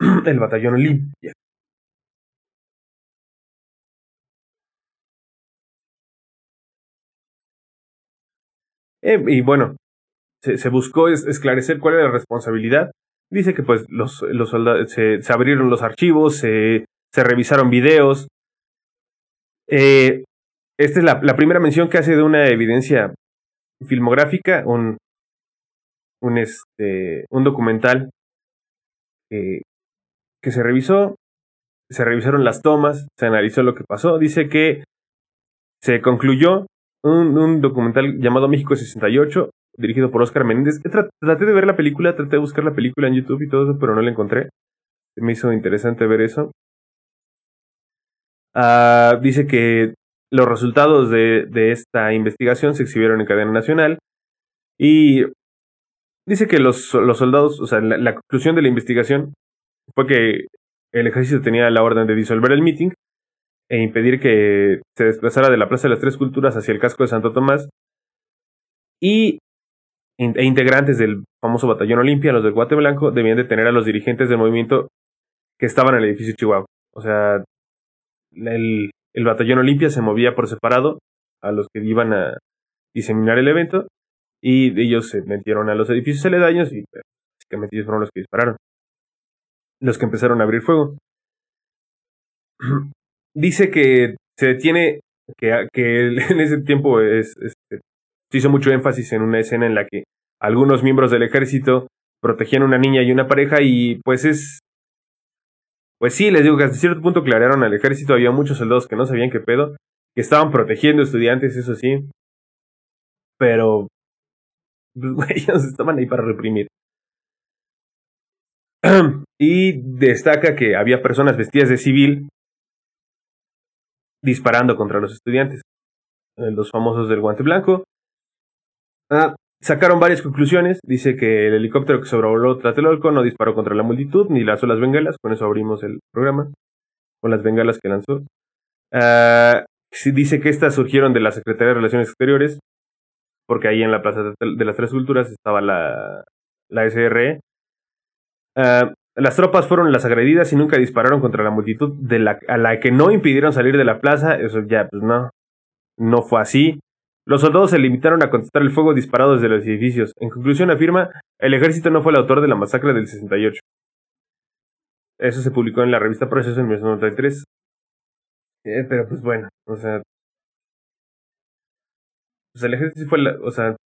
[CLEARS THROAT] el batallón Olimpia. Eh, y bueno, se, buscó esclarecer cuál era la responsabilidad. Dice que pues los, los soldados se, abrieron los archivos, se, se revisaron videos. Eh, esta es la, primera mención que hace de una evidencia filmográfica, un, un, este, un documental que se revisó, se revisaron las tomas, se analizó lo que pasó. Dice que se concluyó un, documental llamado México 68, dirigido por Oscar Menéndez. Traté de ver la película, traté de buscar la película en YouTube y todo eso, pero no la encontré. Me hizo interesante ver eso. Ah, dice que los resultados de, esta investigación se exhibieron en cadena nacional y dice que los, soldados, o sea, la, conclusión de la investigación fue que el ejército tenía la orden de disolver el meeting e impedir que se desplazara de la Plaza de las Tres Culturas hacia el casco de Santo Tomás y e integrantes del famoso batallón Olimpia, los del Guate Blanco, debían detener a los dirigentes del movimiento que estaban en el edificio Chihuahua. O sea, el, el batallón Olimpia se movía por separado a los que iban a diseminar el evento y ellos se metieron a los edificios aledaños y básicamente ellos fueron los que dispararon, los que empezaron a abrir fuego. [CLEARS THROAT] dice que se detiene, que, que [LAUGHS] en ese tiempo es, este, se hizo mucho énfasis en una escena en la que algunos miembros del ejército protegían a una niña y una pareja y pues es... Pues sí, les digo que hasta cierto punto clarearon al ejército, había muchos soldados que no sabían qué pedo, que estaban protegiendo estudiantes, eso sí, pero... Pues, [LAUGHS] ellos estaban ahí para reprimir. [CLEARS THROAT] y destaca que había personas vestidas de civil disparando contra los estudiantes, eh, los famosos del guante blanco. Ah, sacaron varias conclusiones. Dice que el helicóptero que sobrevoló Tlatelolco no disparó contra la multitud ni lanzó las bengalas. Con eso abrimos el programa. Con las bengalas que lanzó. Ah, dice que estas surgieron de la Secretaría de Relaciones Exteriores. Porque ahí en la Plaza de las Tres Culturas estaba la, la SRE. Ah, las tropas fueron las agredidas y nunca dispararon contra la multitud a la que no impidieron salir de la plaza. Eso ya, pues no. No fue así. Los soldados se limitaron a contestar el fuego disparado desde los edificios. En conclusión, afirma, el ejército no fue el autor de la masacre del 68. Eso se publicó en la revista Proceso en 1993. Eh, pero pues bueno, o sea... Pues el ejército fue la... O sea...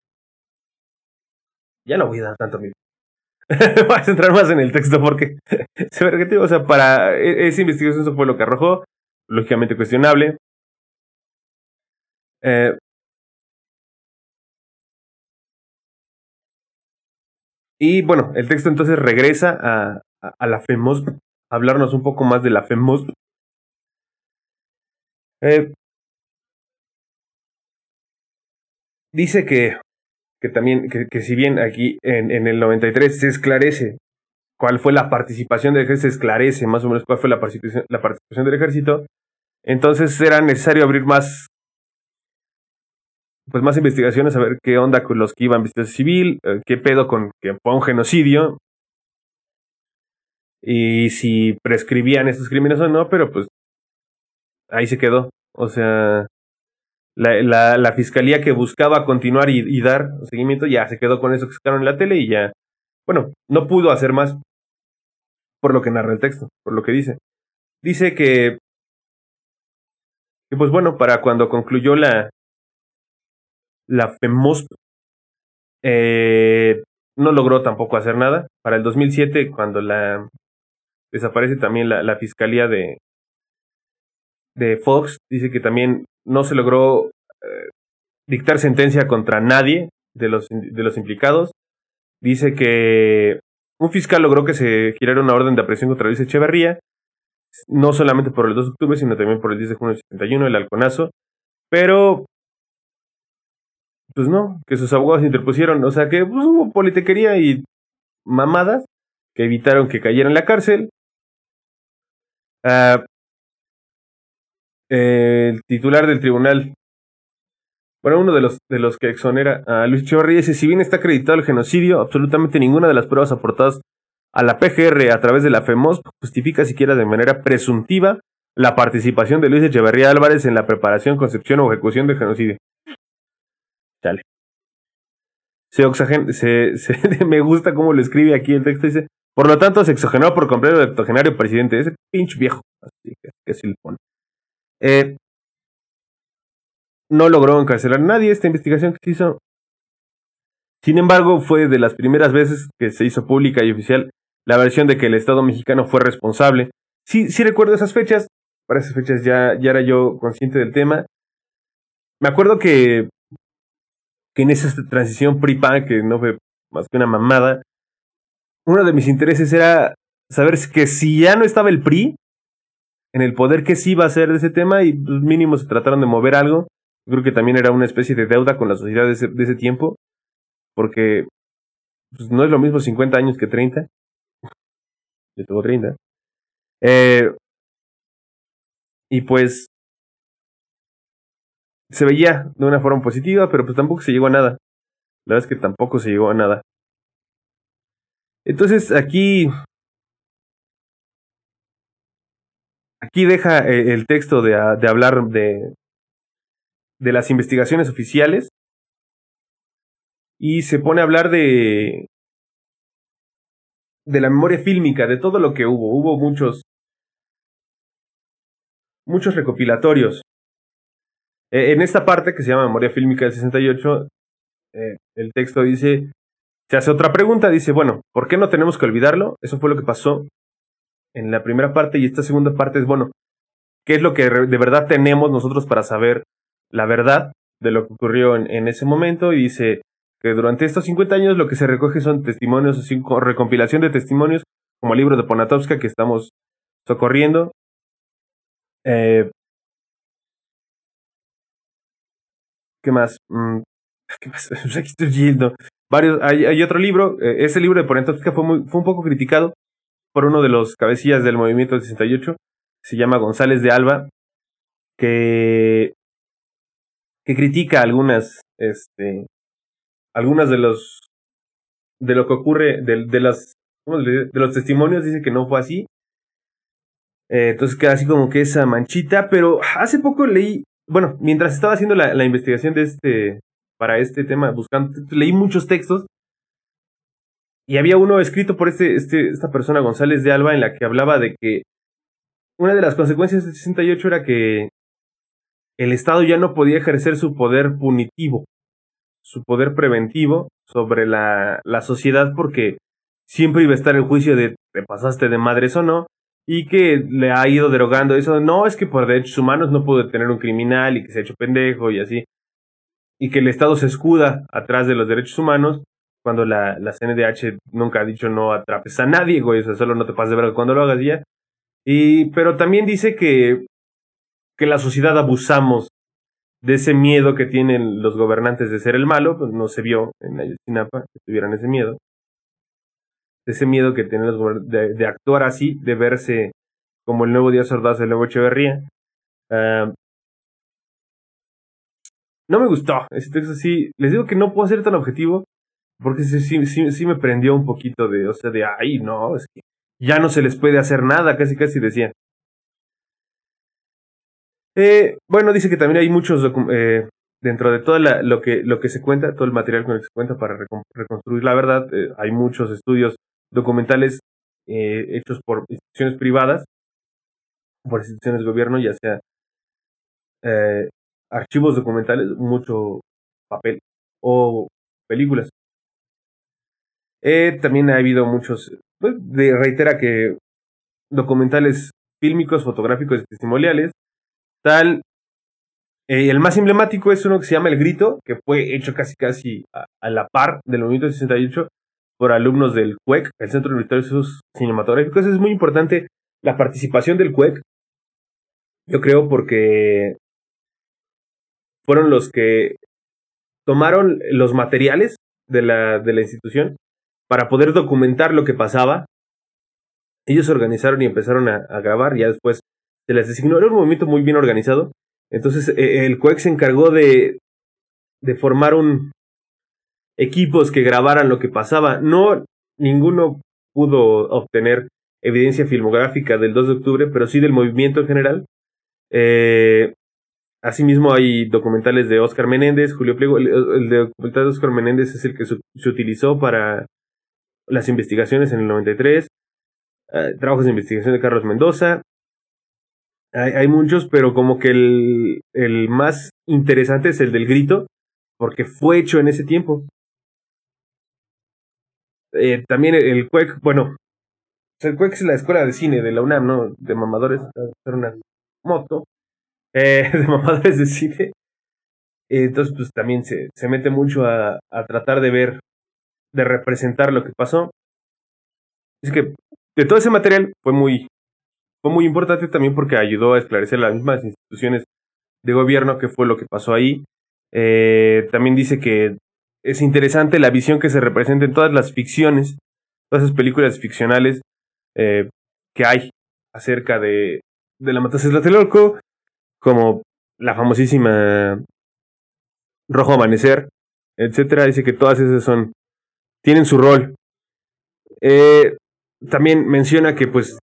Ya no voy a dar tanto miedo. [LAUGHS] voy a centrar más en el texto porque... [LAUGHS] o sea, para... E, esa investigación eso fue lo que arrojó. Lógicamente cuestionable. Eh, Y bueno, el texto entonces regresa a, a, la FEMOS, a hablarnos un poco más de la FEMOS. Eh, dice que, que también, que, si bien aquí en, en, el 93 se esclarece cuál fue la participación del ejército, se esclarece más o menos cuál fue la participación, la participación del ejército, entonces era necesario abrir más pues más investigaciones a ver qué onda con los que iban vestidos civil, eh, qué pedo con que fue un genocidio y si prescribían estos crímenes o no, pero pues ahí se quedó. O sea, la, la, la fiscalía que buscaba continuar y, dar seguimiento ya se quedó con eso que sacaron en la tele y ya, bueno, no pudo hacer más por lo que narra el texto, por lo que dice. Dice que, que pues bueno, para cuando concluyó la, la FEMOSP eh, no logró tampoco hacer nada. Para el 2007, cuando la desaparece también la, la fiscalía de, de Fox, dice que también no se logró eh, dictar sentencia contra nadie de los, de los implicados. Dice que un fiscal logró que se girara una orden de aprehensión contra Luis Echeverría, no solamente por el 2 de octubre, sino también por el 10 de junio del 71, el halconazo, pero pues no, que sus abogados interpusieron, o sea que pues, hubo politequería y mamadas que evitaron que cayera en la cárcel. El titular del tribunal, bueno, uno de los, de los que exonera a Luis Chorri dice, si bien está acreditado el genocidio, absolutamente ninguna de las pruebas aportadas a la PGR a través de la FEMOS justifica siquiera de manera presuntiva la participación de Luis Echeverría Álvarez en la preparación, concepción o ejecución del genocidio. Se, se, [LAUGHS] me gusta cómo lo escribe aquí el texto. Dice, por lo tanto, se exogenó por completo el octogenario presidente. Ese pinche viejo. Así que, se le pone. Eh, no logró encarcelar a nadie esta investigación que se hizo. Sin embargo, fue de las primeras veces que se hizo pública y oficial la versión de que el Estado mexicano fue responsable. Sí, sí recuerdo esas fechas. Para esas fechas ya, ya era yo consciente del tema. Me acuerdo que que en esa transición PRI-PAN, que no fue más que una mamada, uno de mis intereses era saber que si ya no estaba el PRI en el poder, ¿qué sí iba a hacer de ese tema? Y pues, mínimo se trataron de mover algo. Creo que también era una especie de deuda con la sociedad de ese, tiempo, porque pues, no es lo mismo 50 años que 30. Yo tengo 30. Eh, y pues se veía de una forma positiva, pero pues tampoco se llegó a nada. La verdad es que tampoco se llegó a nada. Entonces aquí... Aquí deja eh, el texto de, de hablar de, de las investigaciones oficiales y se pone a hablar de de la memoria fílmica, de todo lo que hubo. Hubo muchos muchos recopilatorios. Eh, en esta parte que se llama Memoria Fílmica del 68, eh, el texto dice, se hace otra pregunta, dice, bueno, ¿por qué no tenemos que olvidarlo? Eso fue lo que pasó en la primera parte y esta segunda parte es, bueno, ¿qué es lo que de verdad tenemos nosotros para saber la verdad de lo que ocurrió en, ese momento? Y dice que durante estos 50 años lo que se recoge son testimonios, así, recompilación de testimonios, como el libro de Ponatowska que estamos socorriendo. Eh, ¿Qué más? Mm. [LAUGHS] Aquí estoy viendo. Varios, hay, otro libro, eh, ese libro de Ponatowska fue, fue un poco criticado por uno de los cabecillas del movimiento del 68, se llama González de Alba, que, que critica algunas, este, algunas de los, de lo que ocurre, de, de las, de los testimonios, dice que no fue así. Eh, entonces queda así como que esa manchita, pero hace poco leí, bueno, mientras estaba haciendo la, la investigación de este, para este tema, buscando, leí muchos textos y había uno escrito por este, este, esta persona, González de Alba, en la que hablaba de que una de las consecuencias del 68 era que el Estado ya no podía ejercer su poder punitivo, su poder preventivo sobre la, la sociedad porque siempre iba a estar el juicio de te pasaste de madres o no, y que le ha ido derogando eso. No, es que por derechos humanos no pudo tener un criminal y que se ha hecho pendejo y así. Y que el Estado se escuda atrás de los derechos humanos cuando la, la CNDH nunca ha dicho no atrapes a nadie, güey, solo no te pases de verdad cuando lo hagas ya. Y, pero también dice que, que la sociedad abusamos de ese miedo que tienen los gobernantes de ser el malo, pues no se vio en Ayotzinapa que tuvieran ese miedo. Ese miedo que tienen los de, de actuar así, de verse como el nuevo Díaz Ordaz, el nuevo Echeverría. Uh, no me gustó ese texto así. Les digo que no puedo ser tan objetivo porque sí, sí, sí, me prendió un poquito de, o sea, de, ay, no, es que ya no se les puede hacer nada, casi casi decían. Eh, bueno, dice que también hay muchos, eh, dentro de todo lo, que, lo que se cuenta, todo el material con el que se cuenta para reconstruir la verdad, eh, hay muchos estudios documentales eh, hechos por instituciones privadas, por instituciones de gobierno, ya sea archivos documentales, mucho papel o películas. Eh, también ha habido muchos, pues, reitera que documentales fílmicos, fotográficos y testimoniales. Tal, eh, el más emblemático es uno que se llama El Grito, que fue hecho casi casi a, la par del movimiento 68 por alumnos del CUEC, el Centro Universitario de Estudios Cinematográficos. Es muy importante la participación del CUEC, yo creo, porque fueron los que tomaron los materiales de la, de la institución para poder documentar lo que pasaba. Ellos se organizaron y empezaron a, grabar, ya después se les designó. Era un movimiento muy bien organizado. Entonces eh, el CUEC se encargó de, de formar un equipos que grabaran lo que pasaba. No, ninguno pudo obtener evidencia filmográfica del 2 de octubre, pero sí del movimiento en general. Eh, asimismo hay documentales de Oscar Menéndez, Julio Pliego. El, documental de Oscar Menéndez es el que se utilizó para las investigaciones en el 93, eh, trabajos de investigación de Carlos Mendoza. Hay, hay muchos, pero como que el, el, más interesante es el del grito, porque fue hecho en ese tiempo. Eh, también el, CUEC, bueno, el CUEC es la escuela de cine de la UNAM, ¿no? De mamadores, era una moto, [LAUGHS] eh, de mamadores de cine. Entonces, pues también se, se mete mucho a, a tratar de ver de representar lo que pasó. Es que de todo ese material fue muy, fue muy importante también porque ayudó a esclarecer las mismas instituciones de gobierno que fue lo que pasó ahí. Eh, también dice que es interesante la visión que se representa en todas las ficciones, todas esas películas ficcionales eh, que hay acerca de, de la matanza de Tlatelolco, como la famosísima Rojo Amanecer, etcétera. Dice que todas esas son tienen su rol. Eh, también menciona que pues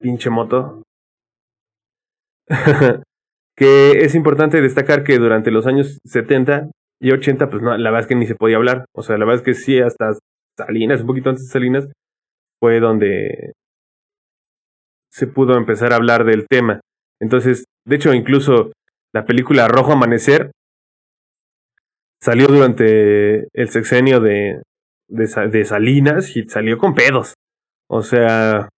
pinche moto. [LAUGHS] que es importante destacar que durante los años 70 y 80, pues no, la verdad es que ni se podía hablar. O sea, la verdad es que sí, hasta Salinas, un poquito antes de Salinas, fue donde se pudo empezar a hablar del tema. Entonces, de hecho, incluso la película Rojo Amanecer salió durante el sexenio de, de, Salinas y salió con pedos. O sea,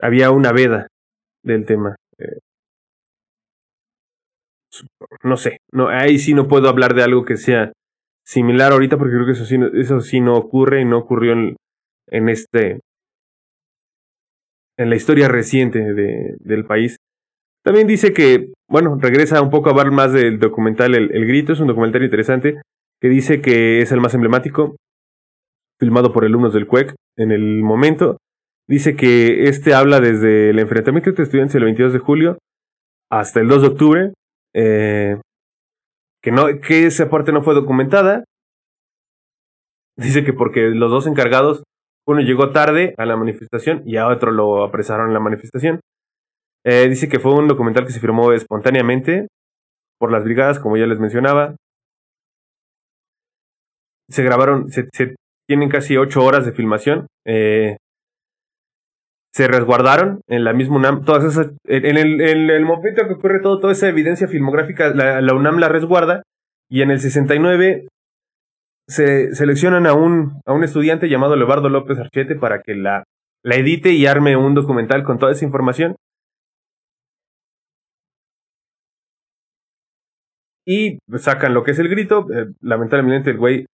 había una veda del tema. Eh, no sé, ahí sí no puedo hablar de algo que sea similar ahorita porque creo que eso sí, eso sí no ocurre y no ocurrió en, en este en la historia reciente de, del país. También dice que, bueno, regresa un poco a hablar más del documental el, Grito, es un documental interesante que dice que es el más emblemático, filmado por alumnos del CUEC en el momento. Dice que este habla desde el enfrentamiento entre estudiantes el 22 de julio hasta el 2 de octubre, eh, que, no, que esa parte no fue documentada. Dice que porque los dos encargados uno llegó tarde a la manifestación y a otro lo apresaron en la manifestación. Eh, dice que fue un documental que se firmó espontáneamente por las brigadas, como ya les mencionaba. Se grabaron, se, tienen casi ocho horas de filmación. Eh, se resguardaron en la misma UNAM. Todas esas, en, el, en momento que ocurre todo, toda esa evidencia filmográfica, la, la UNAM la resguarda. Y en el 69 se seleccionan a un, a un estudiante llamado Leobardo López Archete para que la, la edite y arme un documental con toda esa información. Y sacan lo que es el grito. Eh, lamentablemente el güey.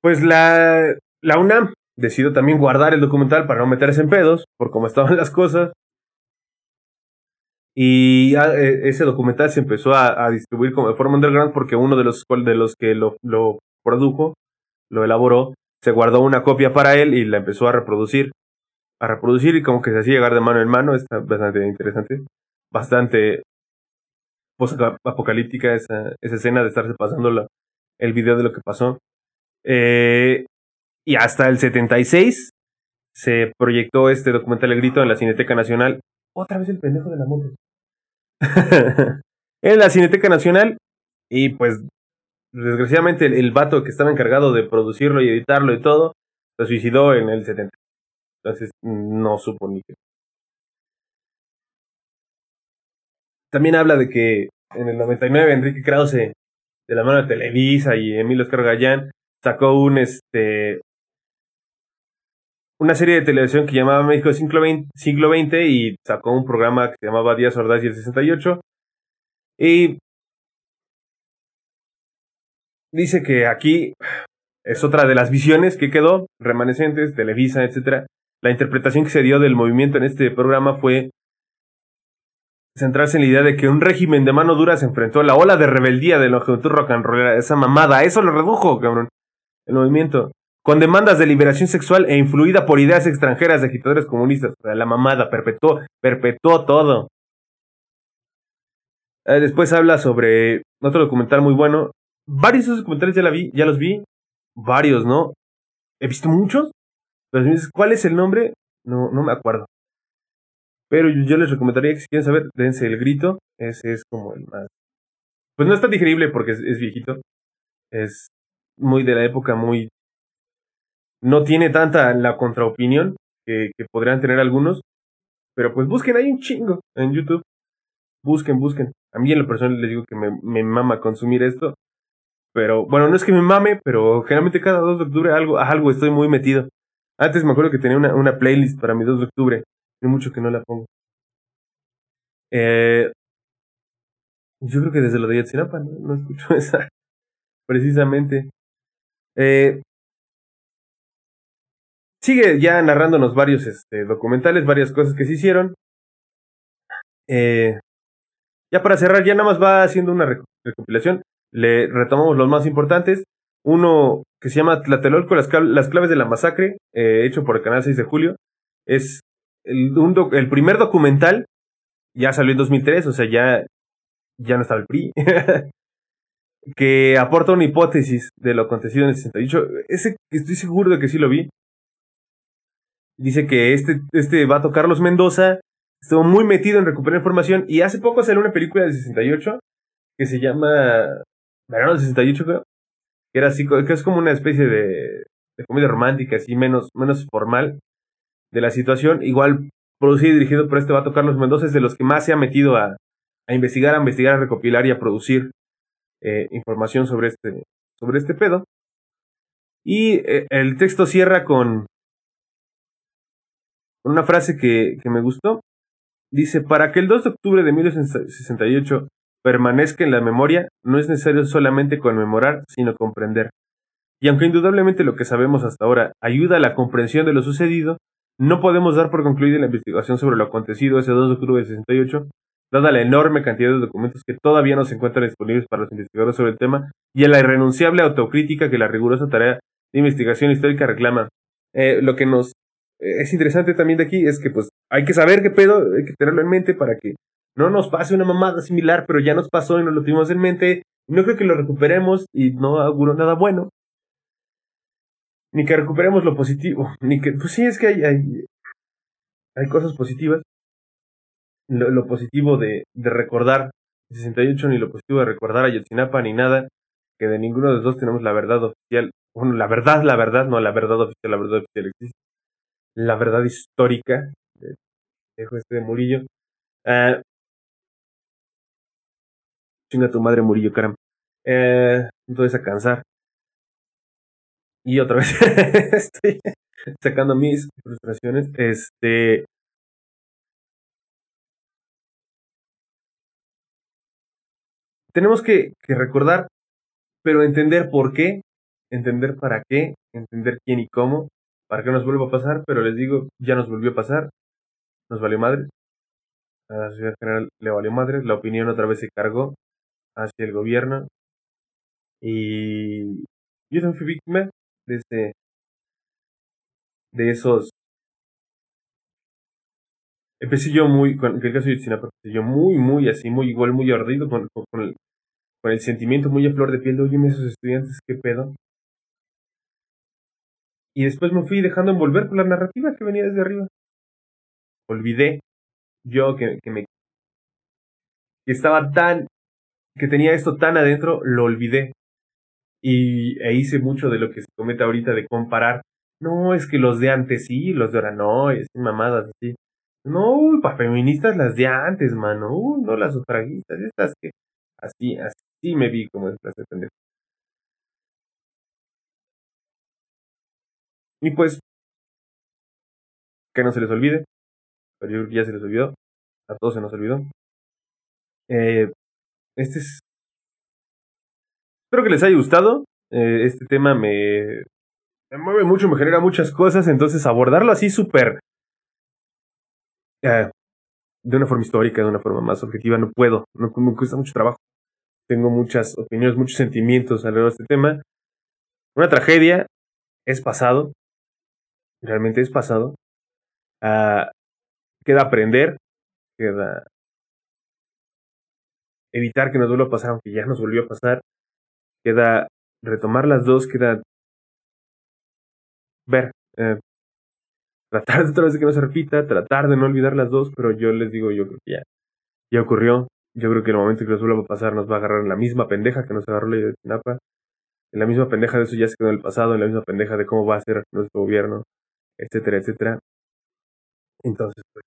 Pues la, la UNAM decidió también guardar el documental para no meterse en pedos, por cómo estaban [LAUGHS] las cosas. Y e, ese documental se empezó a, distribuir como de forma underground porque uno de los, de los que lo, lo produjo, lo elaboró, se guardó una copia para él y la empezó a reproducir. A reproducir y como que se hacía llegar de mano en mano. Está bastante interesante. Bastante apocalíptica esa, esa escena de estarse pasando el video de lo que pasó. Eh, y hasta el 76 se proyectó este documental El Grito en la Cineteca Nacional. Otra vez el pendejo de la moto. [LAUGHS] en la Cineteca Nacional. Y pues, desgraciadamente, el, vato que estaba encargado de producirlo y editarlo y todo, se suicidó en el 70. Entonces, no supo ni qué. También habla de que en el 99 Enrique Krause, de la mano de Televisa y Emilio Oscar Gallán, sacó un este una serie de televisión que llamaba México siglo XX, siglo XX y sacó un programa que se llamaba Díaz Ordaz y el 68. Y dice que aquí es otra de las visiones que quedó, remanescentes, Televisa, etc. La interpretación que se dio del movimiento en este programa fue centrarse en la idea de que un régimen de mano dura se enfrentó a la ola de rebeldía de la juventud rock and roll, esa mamada, eso lo redujo, cabrón, el movimiento con demandas de liberación sexual e influida por ideas extranjeras de agitadores comunistas. La mamada perpetuó, perpetuó todo. Eh, después habla sobre otro documental muy bueno. Varios de esos documentales ya, la vi, ya los vi. Varios, ¿no? He visto muchos. Pero ¿cuál es el nombre? No, no me acuerdo. Pero yo, les recomendaría que si quieren saber, dense el grito. Ese es como el más. Pues no está digerible porque es viejito. Es muy de la época, muy no tiene tanta la contraopinión que, que podrían tener algunos. Pero pues busquen ahí un chingo en YouTube. Busquen, busquen. A mí en lo personal les digo que me, me mama consumir esto. Pero bueno, no es que me mame, pero generalmente cada 2 de octubre algo, algo estoy muy metido. Antes me acuerdo que tenía una, una playlist para mi 2 de octubre. Hay mucho que no la pongo. Eh, yo creo que desde lo de Yatsinapa no, no escucho [LAUGHS] esa. Precisamente. Eh, sigue ya narrándonos varios este, documentales, varias cosas que se hicieron. Eh, ya para cerrar, ya nada más va haciendo una recopilación. Le retomamos los más importantes. Uno que se llama Tlatelolco, las, las claves de la masacre, hecho por el canal 6 de julio. Es el, el primer documental, ya salió en 2003, o sea, ya, ya no estaba el PRI. [LAUGHS] que aporta una hipótesis de lo acontecido en el 68. Ese estoy seguro de que sí lo vi. Dice que este, este vato Carlos Mendoza estuvo muy metido en recuperar información y hace poco salió una película del 68 que se llama Verano del 68 creo. Que era así, que es como una especie de, de comedia romántica, así menos, menos formal de la situación. Igual producido y dirigido por este vato Carlos Mendoza, es de los que más se ha metido a, a investigar, a investigar, a recopilar y a producir eh, información sobre este, sobre este pedo. Y eh, el texto cierra con, una frase que, que me gustó. Dice, para que el 2 de octubre de 1968 permanezca en la memoria, no es necesario solamente conmemorar, sino comprender. Y aunque indudablemente lo que sabemos hasta ahora ayuda a la comprensión de lo sucedido, no podemos dar por concluida la investigación sobre lo acontecido ese 2 de octubre de 68, dada la enorme cantidad de documentos que todavía no se encuentran disponibles para los investigadores sobre el tema y a la irrenunciable autocrítica que la rigurosa tarea de investigación histórica reclama. Eh, lo que nos eh, es interesante también de aquí es que pues hay que saber qué pedo, hay que tenerlo en mente para que no nos pase una mamada similar, pero ya nos pasó y nos lo tuvimos en mente. No creo que lo recuperemos y no auguro nada bueno. Ni que recuperemos lo positivo, [LAUGHS] ni que, pues sí, es que hay, hay, hay cosas positivas. Lo, positivo de, de recordar 68, ni lo positivo de recordar a Yotzinapa, ni nada, que de ninguno de los dos tenemos la verdad oficial. Bueno, la verdad, la verdad, no, la verdad oficial, la verdad oficial existe la verdad histórica de este de Murillo. Uh, tu madre Murillo, caramba. Eh, entonces a cansar. Y otra vez [LAUGHS] estoy sacando mis frustraciones. Este. Tenemos que, recordar, pero entender por qué, entender para qué, entender quién y cómo, para que nos vuelva a pasar, pero les digo, ya nos volvió a pasar, nos valió madre, a la sociedad general le valió madre, la opinión otra vez se cargó hacia el gobierno y yo también fui víctima de ese, de esos empecé yo muy, con el caso de Yotzinapa, empecé yo muy, muy así, muy igual, muy ardido con, con el sentimiento muy a flor de piel de, oye, esos estudiantes, qué pedo. Y después me fui dejando envolver por la narrativa que venía desde arriba. Olvidé yo que, que me que estaba tan que tenía esto tan adentro, lo olvidé. Y e hice mucho de lo que se comete ahorita de comparar. No, es que los de antes sí, los de ahora no, es mamadas así. No, para feministas las de antes, mano. Uy, no las sufragistas, estas que así, así me vi como de clase pendejo. Y pues, que no se les olvide, pero yo ya se les olvidó, a todos se nos olvidó. Eh, este es... Espero que les haya gustado. Eh, este tema me, me mueve mucho, me genera muchas cosas, entonces abordarlo así súper... Eh, de una forma histórica, de una forma más objetiva, no puedo, me cuesta mucho trabajo. Tengo muchas opiniones, muchos sentimientos alrededor de este tema. Una tragedia es pasado, realmente es pasado. Ah, queda aprender, queda evitar que nos vuelva a pasar, aunque ya nos volvió a pasar. Queda retomar las dos, queda ver, eh, tratar de [LAUGHS] otra vez de que no se repita, tratar de no olvidar las dos, pero yo les digo, yo creo que ya, ya ocurrió. Yo creo que en el momento que nos vuelva a pasar nos va a agarrar en la misma pendeja que nos agarró la de Tinapa. En la misma pendeja de eso ya se quedó en el pasado, en la misma pendeja de cómo va a ser nuestro gobierno etcétera, etcétera. Entonces, pues.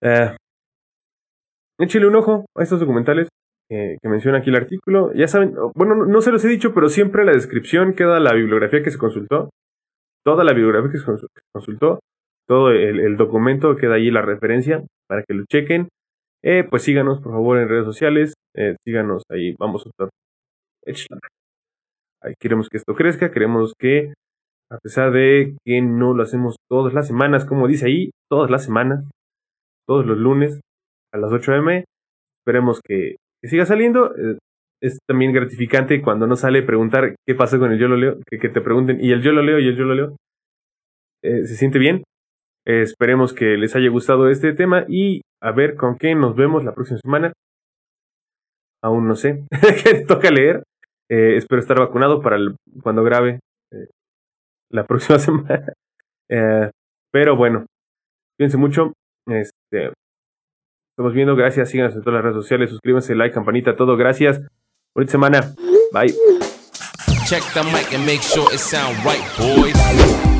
Eh, échale un ojo a estos documentales que menciona aquí el artículo. Ya saben, bueno, no, se los he dicho, pero siempre la descripción queda la bibliografía que se consultó. Toda la bibliografía que se consultó. Todo el, documento queda ahí la referencia para que lo chequen. Eh, pues síganos, por favor, en redes sociales. Eh, síganos ahí. Vamos a estar. Ahí queremos que esto crezca. Queremos que a pesar de que no lo hacemos todas las semanas, como dice ahí, todas las semanas, todos los lunes a las 8 am. Esperemos que, siga saliendo. Eh, es también gratificante cuando no sale preguntar qué pasa con el yo lo leo, que, te pregunten, y el yo lo leo y el yo lo leo. Eh, se siente bien. Eh, esperemos que les haya gustado este tema y a ver con qué nos vemos la próxima semana. Aún no sé. [LAUGHS] Toca leer. espero estar vacunado para cuando grabe la próxima [LAUGHS] semana. Eh, pero bueno, cuídense mucho. Este, estamos viendo. Gracias. Síganos en todas las redes sociales. Suscríbanse, like, campanita, todo. Gracias. Bonita semana. Bye. Check the mic and make sure it sound right, boys.